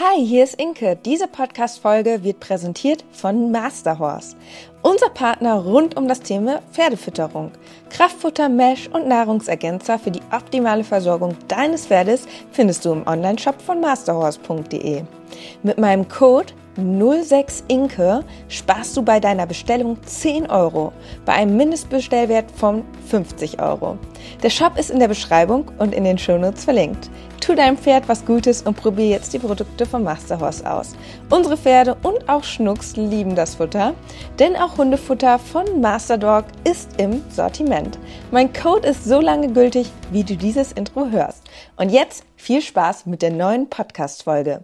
Hi, hier ist Inke. Diese Podcast-Folge wird präsentiert von Masterhorse. Unser Partner rund um das Thema Pferdefütterung. Kraftfutter, Mesh und Nahrungsergänzer für die optimale Versorgung deines Pferdes findest du im Onlineshop von masterhorse.de. Mit meinem Code 06 Inke sparst du bei deiner Bestellung 10 Euro bei einem Mindestbestellwert von 50 Euro. Der Shop ist in der Beschreibung und in den Shownotes verlinkt. Tu deinem Pferd was Gutes und probier jetzt die Produkte von Masterhorse aus. Unsere Pferde und auch Schnucks lieben das Futter, denn auch Hundefutter von Masterdog ist im Sortiment. Mein Code ist so lange gültig, wie du dieses Intro hörst. Und jetzt viel Spaß mit der neuen Podcast-Folge.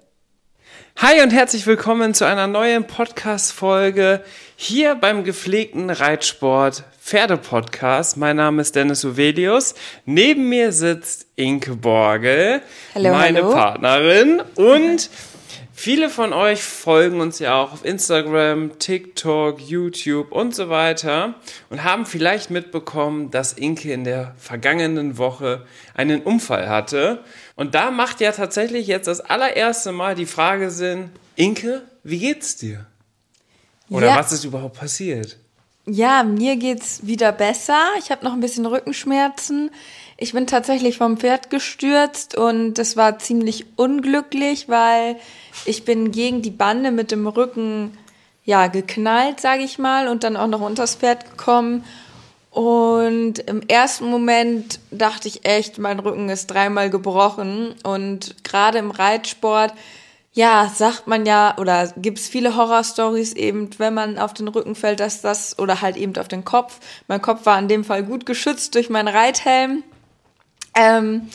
Hi und herzlich willkommen zu einer neuen Podcast-Folge hier beim gepflegten Reitsport Pferde-Podcast. Mein Name ist Dennis Uvelius. Neben mir sitzt Inke Borgel, hallo, meine hallo. Partnerin und Viele von euch folgen uns ja auch auf Instagram, TikTok, YouTube und so weiter und haben vielleicht mitbekommen, dass Inke in der vergangenen Woche einen Unfall hatte. Und da macht ja tatsächlich jetzt das allererste Mal die Frage Sinn, Inke, wie geht's dir? Oder Ja. was ist überhaupt passiert? Ja, mir geht's wieder besser. Ich habe noch ein bisschen Rückenschmerzen. Ich bin tatsächlich vom Pferd gestürzt und das war ziemlich unglücklich, weil ich bin gegen die Bande mit dem Rücken ja geknallt, sage ich mal, und dann auch noch unters Pferd gekommen. Und im ersten Moment dachte ich echt, mein Rücken ist dreimal gebrochen. Und gerade im Reitsport, ja, sagt man ja, oder gibt's viele Horrorstories eben, wenn man auf den Rücken fällt, dass das, oder halt eben auf den Kopf. Mein Kopf war in dem Fall gut geschützt durch meinen Reithelm. Ähm,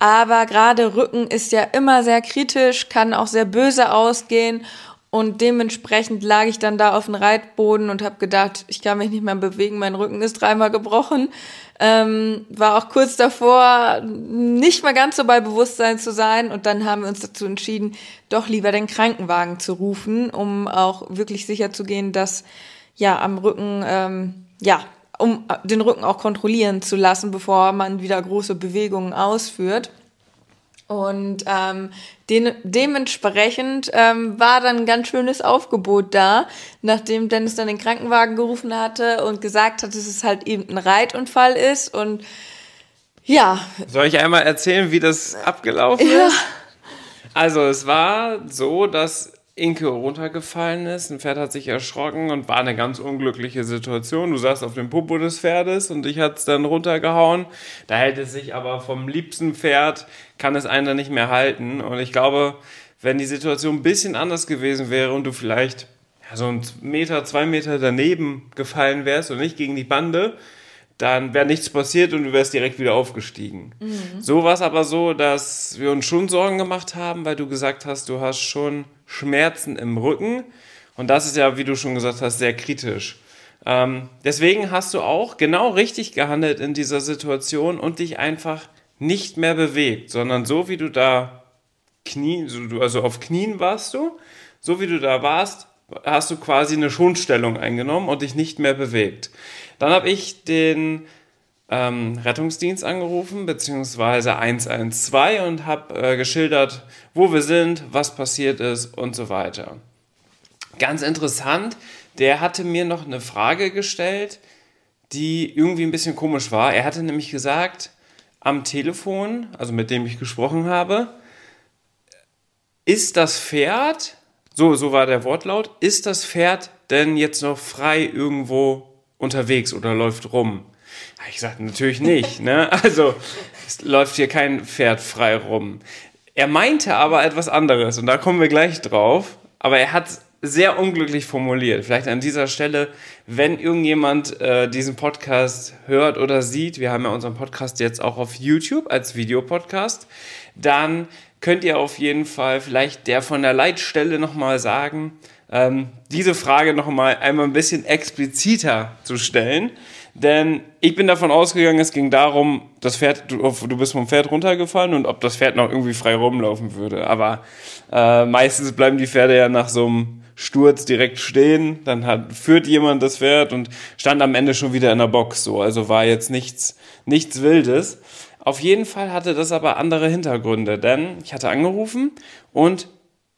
aber gerade Rücken ist ja immer sehr kritisch, kann auch sehr böse ausgehen. Und dementsprechend lag ich dann da auf dem Reitboden und habe gedacht, ich kann mich nicht mehr bewegen, mein Rücken ist dreimal gebrochen. Ähm, war auch kurz davor, nicht mal ganz so bei Bewusstsein zu sein. Und dann haben wir uns dazu entschieden, doch lieber den Krankenwagen zu rufen, um auch wirklich sicher zu gehen, dass ja am Rücken, ähm, ja, um den Rücken auch kontrollieren zu lassen, bevor man wieder große Bewegungen ausführt. Und ähm, den, dementsprechend ähm, war dann ein ganz schönes Aufgebot da, nachdem Dennis dann den Krankenwagen gerufen hatte und gesagt hat, dass es halt eben ein Reitunfall ist. Und ja, Soll ich einmal erzählen, wie das abgelaufen ja, ist? Also es war so, dass Inke runtergefallen ist, ein Pferd hat sich erschrocken und war eine ganz unglückliche Situation. Du saßt auf dem Popo des Pferdes und ich hat's dann runtergehauen. Da hält es sich aber vom liebsten Pferd, kann es einen dann nicht mehr halten. Und ich glaube, wenn die Situation ein bisschen anders gewesen wäre und du vielleicht ja, so einen Meter, zwei Meter daneben gefallen wärst und nicht gegen die Bande, dann wäre nichts passiert und du wärst direkt wieder aufgestiegen. So war es aber so, dass wir uns schon Sorgen gemacht haben, weil du gesagt hast, du hast schon Schmerzen im Rücken. Und das ist ja, wie du schon gesagt hast, sehr kritisch. Ähm, deswegen hast du auch genau richtig gehandelt in dieser Situation und dich einfach nicht mehr bewegt, sondern so wie du da Knie, also auf Knien warst du, so wie du da warst, hast du quasi eine Schonstellung eingenommen und dich nicht mehr bewegt. Dann habe ich den ähm, Rettungsdienst angerufen, beziehungsweise 112 und habe äh, geschildert, wo wir sind, was passiert ist und so weiter. Ganz interessant, der hatte mir noch eine Frage gestellt, die irgendwie ein bisschen komisch war. Er hatte nämlich gesagt, am Telefon, also mit dem ich gesprochen habe, ist das Pferd, so, so war der Wortlaut, ist das Pferd denn jetzt noch frei irgendwo unterwegs oder läuft rum? Ich sagte natürlich nicht, ne? Also, es läuft hier kein Pferd frei rum. Er meinte aber etwas anderes und da kommen wir gleich drauf. Aber er hat sehr unglücklich formuliert. Vielleicht an dieser Stelle, wenn irgendjemand äh, diesen Podcast hört oder sieht, wir haben ja unseren Podcast jetzt auch auf YouTube als Videopodcast, dann könnt ihr auf jeden Fall vielleicht der von der Leitstelle nochmal sagen, ähm, diese Frage nochmal einmal ein bisschen expliziter zu stellen. Denn ich bin davon ausgegangen, es ging darum, das Pferd, du, du bist vom Pferd runtergefallen und ob das Pferd noch irgendwie frei rumlaufen würde. Aber äh, meistens bleiben die Pferde ja nach so einem Sturz direkt stehen, dann hat, führt jemand das Pferd und stand am Ende schon wieder in der Box so. Also war jetzt nichts, nichts Wildes. Auf jeden Fall hatte das aber andere Hintergründe, denn ich hatte angerufen und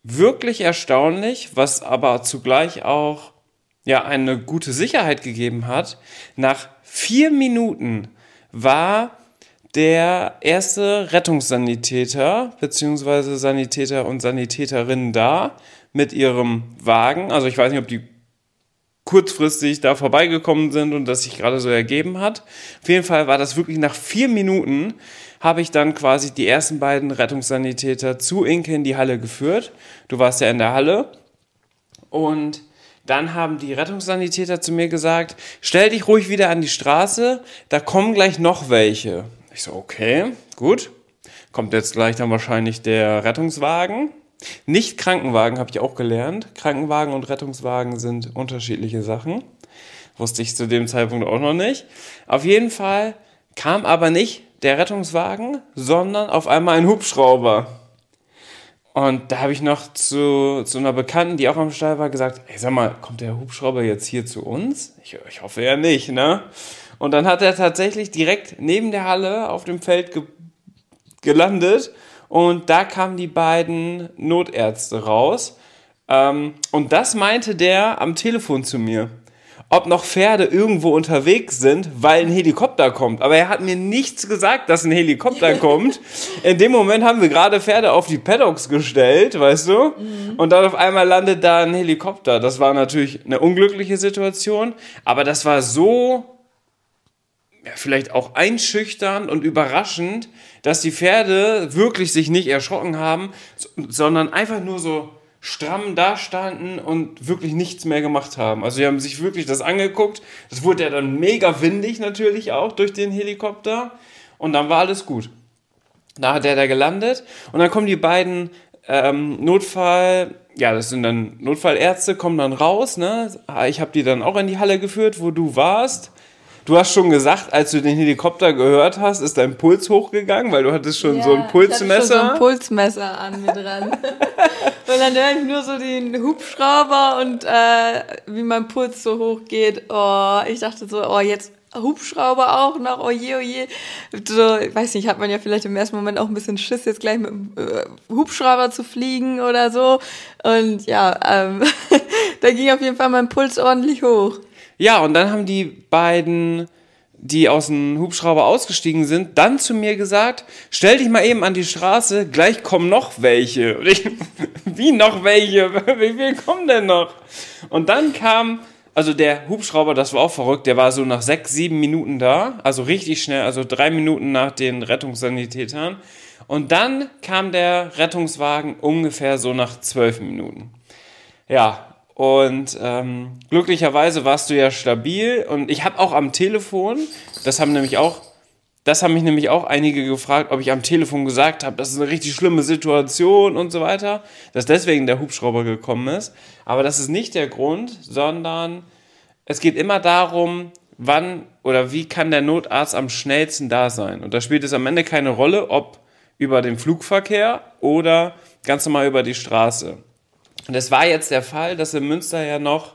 wirklich erstaunlich, was aber zugleich auch ja eine gute Sicherheit gegeben hat. Nach vier Minuten war der erste Rettungssanitäter beziehungsweise Sanitäter und Sanitäterinnen da mit ihrem Wagen. Also ich weiß nicht, ob die kurzfristig da vorbeigekommen sind und das sich gerade so ergeben hat. Auf jeden Fall war das wirklich nach vier Minuten habe ich dann quasi die ersten beiden Rettungssanitäter zu Inke in die Halle geführt. Du warst ja in der Halle und dann haben die Rettungssanitäter zu mir gesagt, stell dich ruhig wieder an die Straße, da kommen gleich noch welche. Ich so, okay, gut. Kommt jetzt gleich dann wahrscheinlich der Rettungswagen. Nicht Krankenwagen habe ich auch gelernt. Krankenwagen und Rettungswagen sind unterschiedliche Sachen. Wusste ich zu dem Zeitpunkt auch noch nicht. Auf jeden Fall kam aber nicht der Rettungswagen, sondern auf einmal ein Hubschrauber. Und da habe ich noch zu, zu einer Bekannten, die auch am Stall war, gesagt, ey, sag mal, kommt der Hubschrauber jetzt hier zu uns? Ich, ich hoffe ja nicht, ne? Und dann hat er tatsächlich direkt neben der Halle auf dem Feld ge gelandet und da kamen die beiden Notärzte raus. Ähm, und das meinte der am Telefon zu mir ob noch Pferde irgendwo unterwegs sind, weil ein Helikopter kommt. Aber er hat mir nichts gesagt, dass ein Helikopter kommt. In dem Moment haben wir gerade Pferde auf die Paddocks gestellt, weißt du? Mhm. Und dann auf einmal landet da ein Helikopter. Das war natürlich eine unglückliche Situation, aber das war so ja, vielleicht auch einschüchternd und überraschend, dass die Pferde wirklich sich nicht erschrocken haben, sondern einfach nur so stramm dastanden und wirklich nichts mehr gemacht haben. Also sie haben sich wirklich das angeguckt. Das wurde ja dann mega windig natürlich auch durch den Helikopter. Und dann war alles gut. Da hat er da gelandet und dann kommen die beiden ähm, Notfall, ja, das sind dann Notfallärzte, kommen dann raus. Ne? Ich habe die dann auch in die Halle geführt, wo du warst. Du hast schon gesagt, als du den Helikopter gehört hast, ist dein Puls hochgegangen, weil du hattest schon ja, so ein Pulsmesser. Ich hatte schon so ein Pulsmesser an mir dran. und dann höre ich nur so den Hubschrauber und äh, wie mein Puls so hoch geht. Oh, ich dachte so, oh, jetzt Hubschrauber auch noch, oh je, oh je. So, ich weiß nicht, hat man ja vielleicht im ersten Moment auch ein bisschen Schiss, jetzt gleich mit dem äh, Hubschrauber zu fliegen oder so. Und ja, ähm, da ging auf jeden Fall mein Puls ordentlich hoch. Ja, und dann haben die beiden, die aus dem Hubschrauber ausgestiegen sind, dann zu mir gesagt, stell dich mal eben an die Straße, gleich kommen noch welche. Ich, wie noch welche? Wie viel kommen denn noch? Und dann kam, also der Hubschrauber, das war auch verrückt, der war so nach sechs, sieben Minuten da, also richtig schnell, also drei Minuten nach den Rettungssanitätern. Und dann kam der Rettungswagen ungefähr so nach zwölf Minuten. Ja, und ähm, glücklicherweise warst du ja stabil. Und ich habe auch am Telefon, das haben nämlich auch, das haben mich nämlich auch einige gefragt, ob ich am Telefon gesagt habe, das ist eine richtig schlimme Situation und so weiter, dass deswegen der Hubschrauber gekommen ist. Aber das ist nicht der Grund, sondern es geht immer darum, wann oder wie kann der Notarzt am schnellsten da sein. Und da spielt es am Ende keine Rolle, ob über den Flugverkehr oder ganz normal über die Straße. Und es war jetzt der Fall, dass in Münster ja noch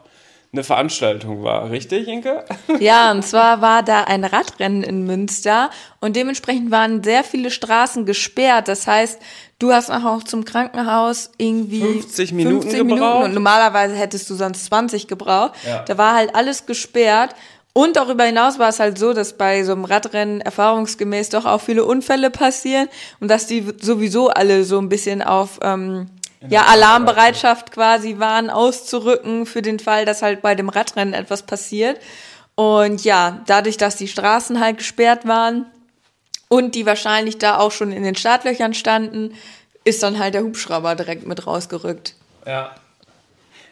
eine Veranstaltung war, richtig, Inke? Ja, und zwar war da ein Radrennen in Münster und dementsprechend waren sehr viele Straßen gesperrt. Das heißt, du hast auch zum Krankenhaus irgendwie 50 Minuten 50 Minuten und normalerweise hättest du sonst 20 gebraucht. Ja. Da war halt alles gesperrt. Und darüber hinaus war es halt so, dass bei so einem Radrennen erfahrungsgemäß doch auch viele Unfälle passieren und dass die sowieso alle so ein bisschen auf ähm, ja, Alarmbereitschaft quasi waren, auszurücken für den Fall, dass halt bei dem Radrennen etwas passiert. Und ja, dadurch, dass die Straßen halt gesperrt waren und die wahrscheinlich da auch schon in den Startlöchern standen, ist dann halt der Hubschrauber direkt mit rausgerückt. Ja.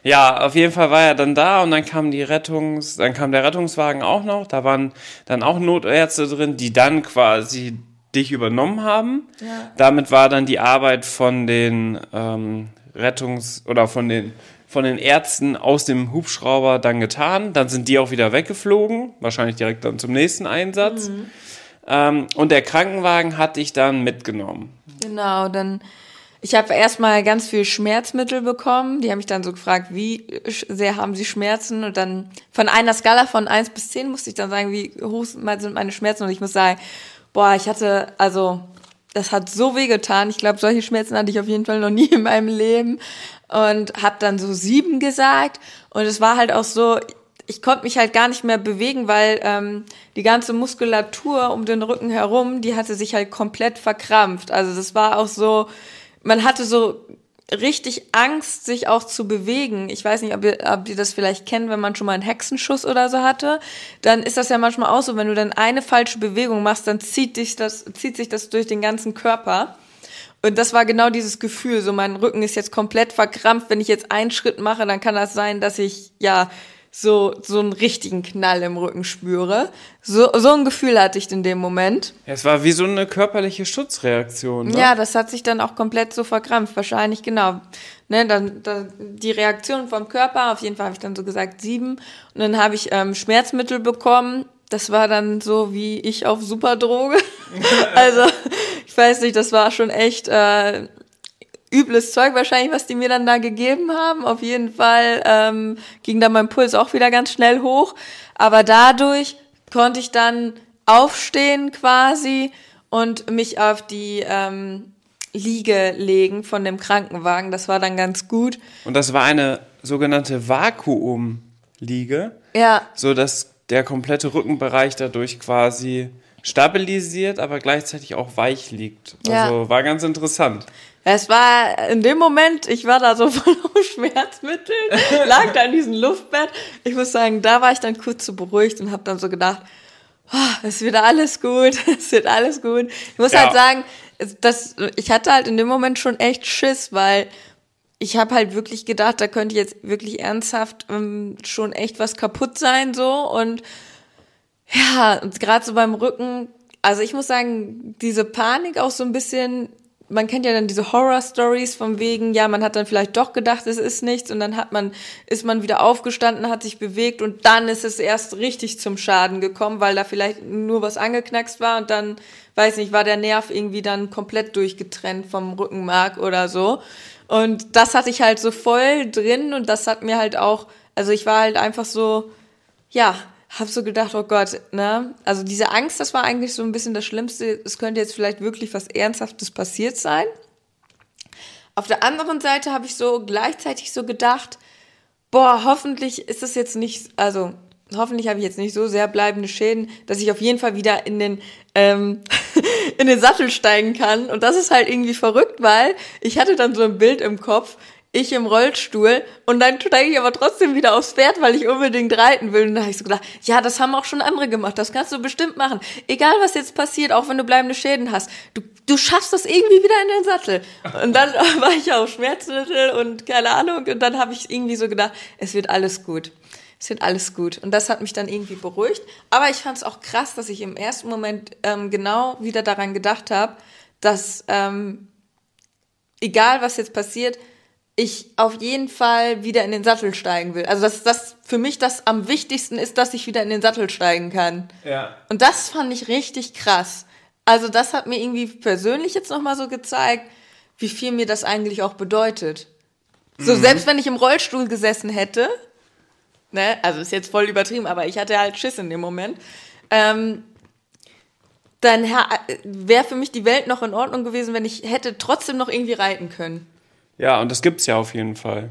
Ja, auf jeden Fall war er dann da und dann kam die Rettungs, dann kam der Rettungswagen auch noch. Da waren dann auch Notärzte drin, die dann quasi dich übernommen haben. Ja. Damit war dann die Arbeit von den ähm, Rettungs- oder von den, von den Ärzten aus dem Hubschrauber dann getan. Dann sind die auch wieder weggeflogen, wahrscheinlich direkt dann zum nächsten Einsatz. Mhm. Ähm, und der Krankenwagen hat dich dann mitgenommen. Genau, dann ich habe erstmal ganz viel Schmerzmittel bekommen. Die haben mich dann so gefragt, wie sehr haben sie Schmerzen? Und dann von einer Skala von 1 bis 10 musste ich dann sagen, wie hoch sind meine Schmerzen. Und ich muss sagen, boah, ich hatte, also das hat so weh getan. Ich glaube, solche Schmerzen hatte ich auf jeden Fall noch nie in meinem Leben. Und habe dann so sieben gesagt. Und es war halt auch so, ich konnte mich halt gar nicht mehr bewegen, weil ähm, die ganze Muskulatur um den Rücken herum, die hatte sich halt komplett verkrampft. Also das war auch so, man hatte so richtig Angst, sich auch zu bewegen. Ich weiß nicht, ob ihr, ob ihr das vielleicht kennt, wenn man schon mal einen Hexenschuss oder so hatte. Dann ist das ja manchmal auch so, wenn du dann eine falsche Bewegung machst, dann zieht, dich das, zieht sich das durch den ganzen Körper. Und das war genau dieses Gefühl, so mein Rücken ist jetzt komplett verkrampft. Wenn ich jetzt einen Schritt mache, dann kann das sein, dass ich, ja, so, so einen richtigen Knall im Rücken spüre. So, so ein Gefühl hatte ich in dem Moment. Ja, es war wie so eine körperliche Schutzreaktion. Ne? Ja, das hat sich dann auch komplett so verkrampft. Wahrscheinlich, genau. Ne, dann, dann die Reaktion vom Körper, auf jeden Fall habe ich dann so gesagt sieben. Und dann habe ich ähm, Schmerzmittel bekommen. Das war dann so wie ich auf Superdroge. also, ich weiß nicht, das war schon echt äh, übles Zeug wahrscheinlich, was die mir dann da gegeben haben. Auf jeden Fall ähm, ging dann mein Puls auch wieder ganz schnell hoch. Aber dadurch konnte ich dann aufstehen quasi und mich auf die ähm, Liege legen von dem Krankenwagen. Das war dann ganz gut. Und das war eine sogenannte Vakuumliege. Ja. So dass der komplette Rückenbereich dadurch quasi stabilisiert, aber gleichzeitig auch weich liegt. Also ja. war ganz interessant. Es war in dem Moment, ich war da so voll auf Schmerzmitteln, lag da in diesem Luftbett. Ich muss sagen, da war ich dann kurz so beruhigt und habe dann so gedacht, oh, es wird alles gut, es wird alles gut. Ich muss ja. halt sagen, das, ich hatte halt in dem Moment schon echt Schiss, weil ich habe halt wirklich gedacht, da könnte jetzt wirklich ernsthaft ähm, schon echt was kaputt sein so und ja, gerade so beim Rücken, also ich muss sagen, diese Panik auch so ein bisschen man kennt ja dann diese Horror-Stories von wegen, ja, man hat dann vielleicht doch gedacht, es ist nichts und dann hat man, ist man wieder aufgestanden, hat sich bewegt und dann ist es erst richtig zum Schaden gekommen, weil da vielleicht nur was angeknackst war und dann, weiß nicht, war der Nerv irgendwie dann komplett durchgetrennt vom Rückenmark oder so. Und das hatte ich halt so voll drin und das hat mir halt auch, also ich war halt einfach so, ja, hab so gedacht, oh Gott, ne? Also diese Angst, das war eigentlich so ein bisschen das Schlimmste. Es könnte jetzt vielleicht wirklich was Ernsthaftes passiert sein. Auf der anderen Seite habe ich so gleichzeitig so gedacht, boah, hoffentlich ist es jetzt nicht, also hoffentlich habe ich jetzt nicht so sehr bleibende Schäden, dass ich auf jeden Fall wieder in den ähm, in den Sattel steigen kann. Und das ist halt irgendwie verrückt, weil ich hatte dann so ein Bild im Kopf, ich im Rollstuhl und dann steige ich aber trotzdem wieder aufs Pferd, weil ich unbedingt reiten will. Und da habe ich so gedacht, ja, das haben auch schon andere gemacht, das kannst du bestimmt machen. Egal, was jetzt passiert, auch wenn du bleibende Schäden hast, du, du schaffst das irgendwie wieder in den Sattel. Und dann war ich auf Schmerzmittel und keine Ahnung und dann habe ich irgendwie so gedacht, es wird alles gut. Es wird alles gut. Und das hat mich dann irgendwie beruhigt. Aber ich fand es auch krass, dass ich im ersten Moment ähm, genau wieder daran gedacht habe, dass ähm, egal was jetzt passiert, ich auf jeden Fall wieder in den Sattel steigen will. Also dass das für mich das am wichtigsten ist, dass ich wieder in den Sattel steigen kann. Ja. Und das fand ich richtig krass. Also das hat mir irgendwie persönlich jetzt nochmal so gezeigt, wie viel mir das eigentlich auch bedeutet. So, mhm. selbst wenn ich im Rollstuhl gesessen hätte, ne, also ist jetzt voll übertrieben, aber ich hatte halt Schiss in dem Moment, ähm, dann wäre für mich die Welt noch in Ordnung gewesen, wenn ich hätte trotzdem noch irgendwie reiten können. Ja, und das gibt's ja auf jeden Fall.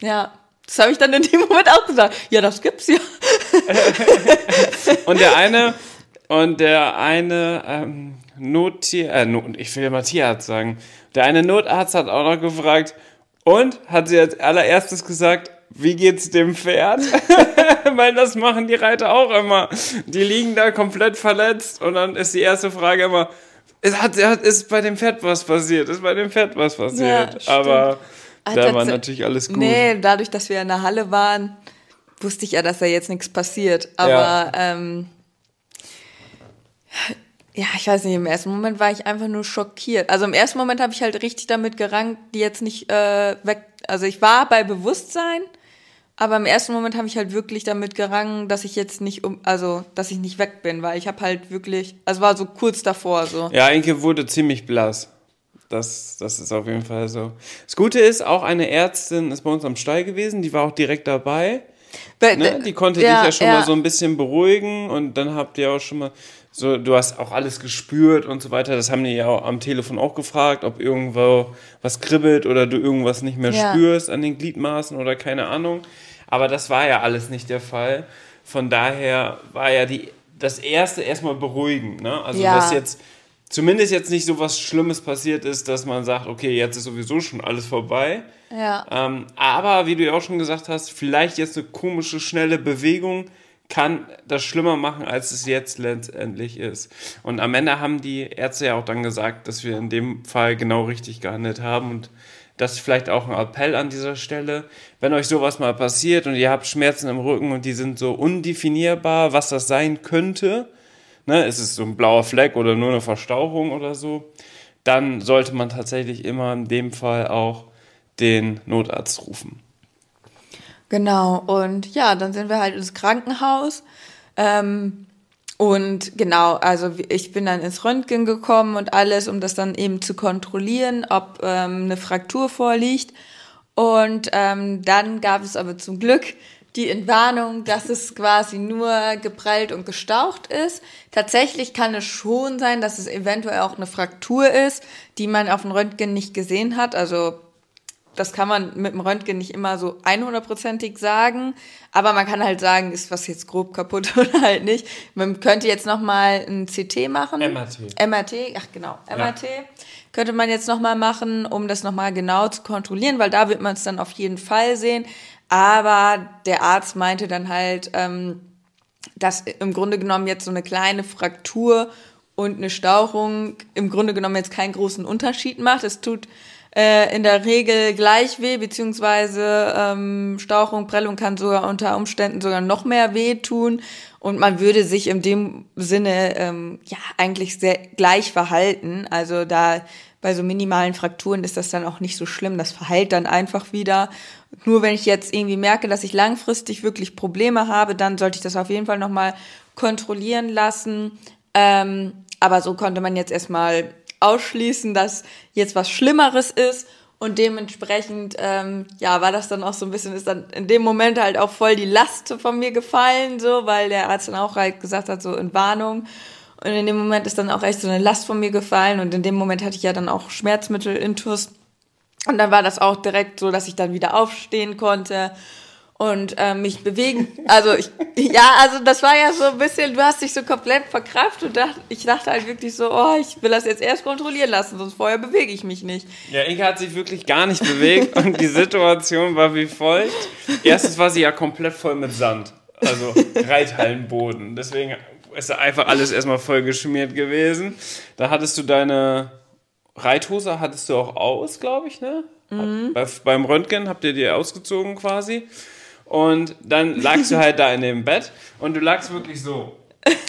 Ja, das habe ich dann in dem Moment auch gesagt. Ja, das gibt's ja. und der eine und der eine ähm, Notier, äh, Not, ich will ja mal Tierarzt sagen. Der eine Notarzt hat auch noch gefragt und hat sie als allererstes gesagt, wie geht's dem Pferd? Weil das machen die Reiter auch immer. Die liegen da komplett verletzt und dann ist die erste Frage immer, es hat, ist bei dem Pferd was passiert, ist bei dem Pferd was passiert. Ja, Aber hat da war natürlich alles gut. Nee, dadurch, dass wir in der Halle waren, wusste ich ja, dass da jetzt nichts passiert. Aber ja. ähm, ja, ich weiß nicht, im ersten Moment war ich einfach nur schockiert. Also im ersten Moment habe ich halt richtig damit gerankt, die jetzt nicht äh, weg. Also ich war bei Bewusstsein, aber im ersten Moment habe ich halt wirklich damit gerangen, dass ich jetzt nicht um, also dass ich nicht weg bin, weil ich habe halt wirklich, also war so kurz davor so. Ja, Inke wurde ziemlich blass. Das, das ist auf jeden Fall so. Das Gute ist, auch eine Ärztin ist bei uns am Stall gewesen, die war auch direkt dabei. Ne? Die konnte ja, dich ja schon ja. mal so ein bisschen beruhigen und dann habt ihr auch schon mal so, du hast auch alles gespürt und so weiter. Das haben die ja am Telefon auch gefragt, ob irgendwo was kribbelt oder du irgendwas nicht mehr ja. spürst an den Gliedmaßen oder keine Ahnung. Aber das war ja alles nicht der Fall. Von daher war ja die, das erste erstmal beruhigend. Ne? Also, ja. dass jetzt zumindest jetzt nicht so was Schlimmes passiert ist, dass man sagt, okay, jetzt ist sowieso schon alles vorbei. Ja. Ähm, aber wie du ja auch schon gesagt hast, vielleicht jetzt eine komische, schnelle Bewegung kann das schlimmer machen, als es jetzt letztendlich ist. Und am Ende haben die Ärzte ja auch dann gesagt, dass wir in dem Fall genau richtig gehandelt haben und das ist vielleicht auch ein Appell an dieser Stelle. Wenn euch sowas mal passiert und ihr habt Schmerzen im Rücken und die sind so undefinierbar, was das sein könnte, ne, ist es so ein blauer Fleck oder nur eine Verstauchung oder so, dann sollte man tatsächlich immer in dem Fall auch den Notarzt rufen. Genau, und ja, dann sind wir halt ins Krankenhaus. Ähm, und genau, also ich bin dann ins Röntgen gekommen und alles, um das dann eben zu kontrollieren, ob ähm, eine Fraktur vorliegt. Und ähm, dann gab es aber zum Glück die Entwarnung, dass es quasi nur geprellt und gestaucht ist. Tatsächlich kann es schon sein, dass es eventuell auch eine Fraktur ist, die man auf dem Röntgen nicht gesehen hat. Also das kann man mit dem Röntgen nicht immer so 100%ig sagen, aber man kann halt sagen, ist was jetzt grob kaputt oder halt nicht. Man könnte jetzt noch mal ein CT machen. MRT. MRT, ach genau, MRT. Ja. Könnte man jetzt noch mal machen, um das noch mal genau zu kontrollieren, weil da wird man es dann auf jeden Fall sehen. Aber der Arzt meinte dann halt, ähm, dass im Grunde genommen jetzt so eine kleine Fraktur und eine Stauchung im Grunde genommen jetzt keinen großen Unterschied macht. Es tut äh, in der Regel gleich weh, beziehungsweise ähm, Stauchung, Prellung kann sogar unter Umständen sogar noch mehr weh tun. Und man würde sich in dem Sinne ähm, ja eigentlich sehr gleich verhalten. Also da bei so minimalen Frakturen ist das dann auch nicht so schlimm. Das verheilt dann einfach wieder. Nur wenn ich jetzt irgendwie merke, dass ich langfristig wirklich Probleme habe, dann sollte ich das auf jeden Fall nochmal kontrollieren lassen. Ähm, aber so konnte man jetzt erstmal ausschließen, dass jetzt was Schlimmeres ist. Und dementsprechend, ähm, ja, war das dann auch so ein bisschen, ist dann in dem Moment halt auch voll die Last von mir gefallen, so, weil der Arzt dann auch halt gesagt hat, so in Warnung. Und in dem Moment ist dann auch echt so eine Last von mir gefallen. Und in dem Moment hatte ich ja dann auch Schmerzmittel intus. Und dann war das auch direkt so, dass ich dann wieder aufstehen konnte und äh, mich bewegen. Also ich, ja, also das war ja so ein bisschen, du hast dich so komplett verkraft und dacht, ich dachte halt wirklich so, oh, ich will das jetzt erst kontrollieren lassen, sonst vorher bewege ich mich nicht. Ja, Inge hat sich wirklich gar nicht bewegt und die Situation war wie folgt. Erstens war sie ja komplett voll mit Sand, also Reithallenboden. Deswegen ist einfach alles erstmal voll geschmiert gewesen. Da hattest du deine Reithose, hattest du auch aus, glaube ich, ne? Mhm. Bei, beim Röntgen habt ihr die ausgezogen quasi. Und dann lagst du halt da in dem Bett und du lagst wirklich so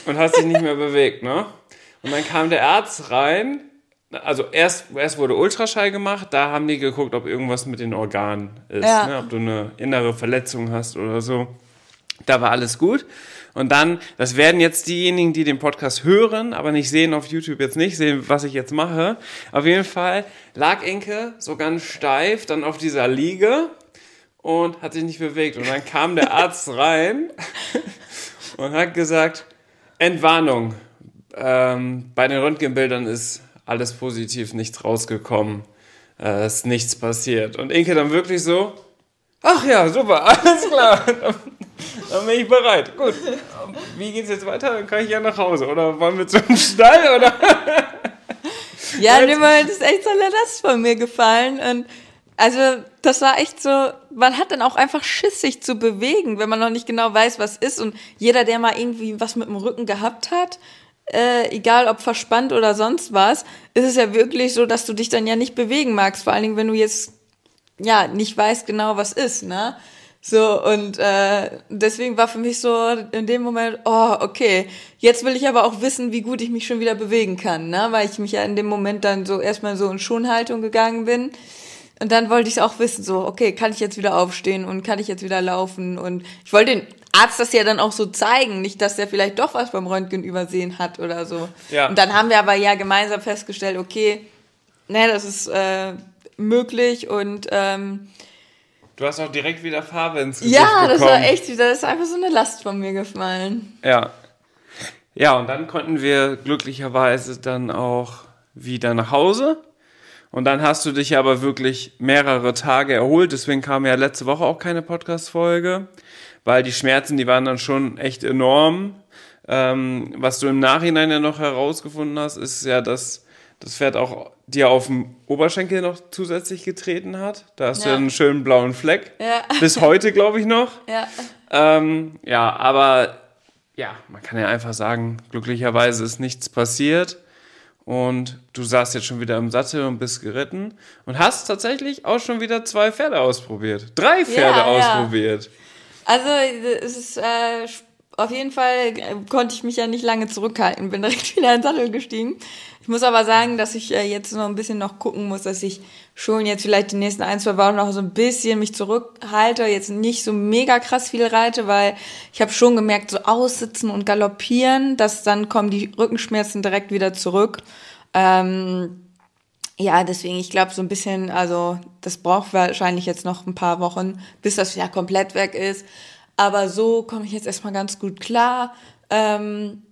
und hast dich nicht mehr bewegt, ne? Und dann kam der Arzt rein. Also erst, erst wurde Ultraschall gemacht, da haben die geguckt, ob irgendwas mit den Organen ist, ja. ne? ob du eine innere Verletzung hast oder so. Da war alles gut. Und dann, das werden jetzt diejenigen, die den Podcast hören, aber nicht sehen auf YouTube jetzt nicht, sehen, was ich jetzt mache. Auf jeden Fall lag Inke so ganz steif dann auf dieser Liege und hat sich nicht bewegt. Und dann kam der Arzt rein und hat gesagt, Entwarnung. Ähm, bei den Röntgenbildern ist alles positiv, nichts rausgekommen. Äh, ist nichts passiert. Und Inke dann wirklich so, ach ja, super, alles klar. dann bin ich bereit. Gut. Wie geht's jetzt weiter? Dann kann ich ja nach Hause. Oder wollen wir zum Stall? Oder? ja, dem Moment ist echt so eine Last von mir gefallen. Und also, das war echt so, man hat dann auch einfach Schiss, sich zu bewegen, wenn man noch nicht genau weiß, was ist. Und jeder, der mal irgendwie was mit dem Rücken gehabt hat, äh, egal ob verspannt oder sonst was, ist es ja wirklich so, dass du dich dann ja nicht bewegen magst. Vor allen Dingen, wenn du jetzt ja nicht weißt genau, was ist, ne? So, und äh, deswegen war für mich so in dem Moment, oh, okay, jetzt will ich aber auch wissen, wie gut ich mich schon wieder bewegen kann, ne? Weil ich mich ja in dem Moment dann so erstmal so in Schonhaltung gegangen bin. Und dann wollte ich auch wissen, so, okay, kann ich jetzt wieder aufstehen und kann ich jetzt wieder laufen? Und ich wollte den Arzt das ja dann auch so zeigen, nicht, dass der vielleicht doch was beim Röntgen übersehen hat oder so. Ja. Und dann haben wir aber ja gemeinsam festgestellt, okay, ne, das ist äh, möglich und ähm, Du hast auch direkt wieder Farbe ins Gesicht Ja, das war echt, das ist einfach so eine Last von mir gefallen. Ja. Ja, und dann konnten wir glücklicherweise dann auch wieder nach Hause. Und dann hast du dich aber wirklich mehrere Tage erholt. Deswegen kam ja letzte Woche auch keine Podcast-Folge, weil die Schmerzen, die waren dann schon echt enorm. Ähm, was du im Nachhinein ja noch herausgefunden hast, ist ja, dass das Pferd auch dir auf dem Oberschenkel noch zusätzlich getreten hat. Da hast ja. du einen schönen blauen Fleck. Ja. Bis heute, glaube ich, noch. Ja. Ähm, ja, aber ja, man kann ja einfach sagen, glücklicherweise ist nichts passiert. Und du saßt jetzt schon wieder im Sattel und bist geritten und hast tatsächlich auch schon wieder zwei Pferde ausprobiert. Drei Pferde ja, ausprobiert. Also es ist äh, auf jeden Fall äh, konnte ich mich ja nicht lange zurückhalten, bin direkt wieder in den Sattel gestiegen. Ich muss aber sagen, dass ich äh, jetzt noch ein bisschen noch gucken muss, dass ich schon jetzt vielleicht die nächsten ein, zwei Wochen noch so ein bisschen mich zurückhalte, jetzt nicht so mega krass viel reite, weil ich habe schon gemerkt, so aussitzen und galoppieren, dass dann kommen die Rückenschmerzen direkt wieder zurück. Ähm, ja, deswegen, ich glaube, so ein bisschen, also das braucht wahrscheinlich jetzt noch ein paar Wochen, bis das ja komplett weg ist. Aber so komme ich jetzt erstmal ganz gut klar. Ähm,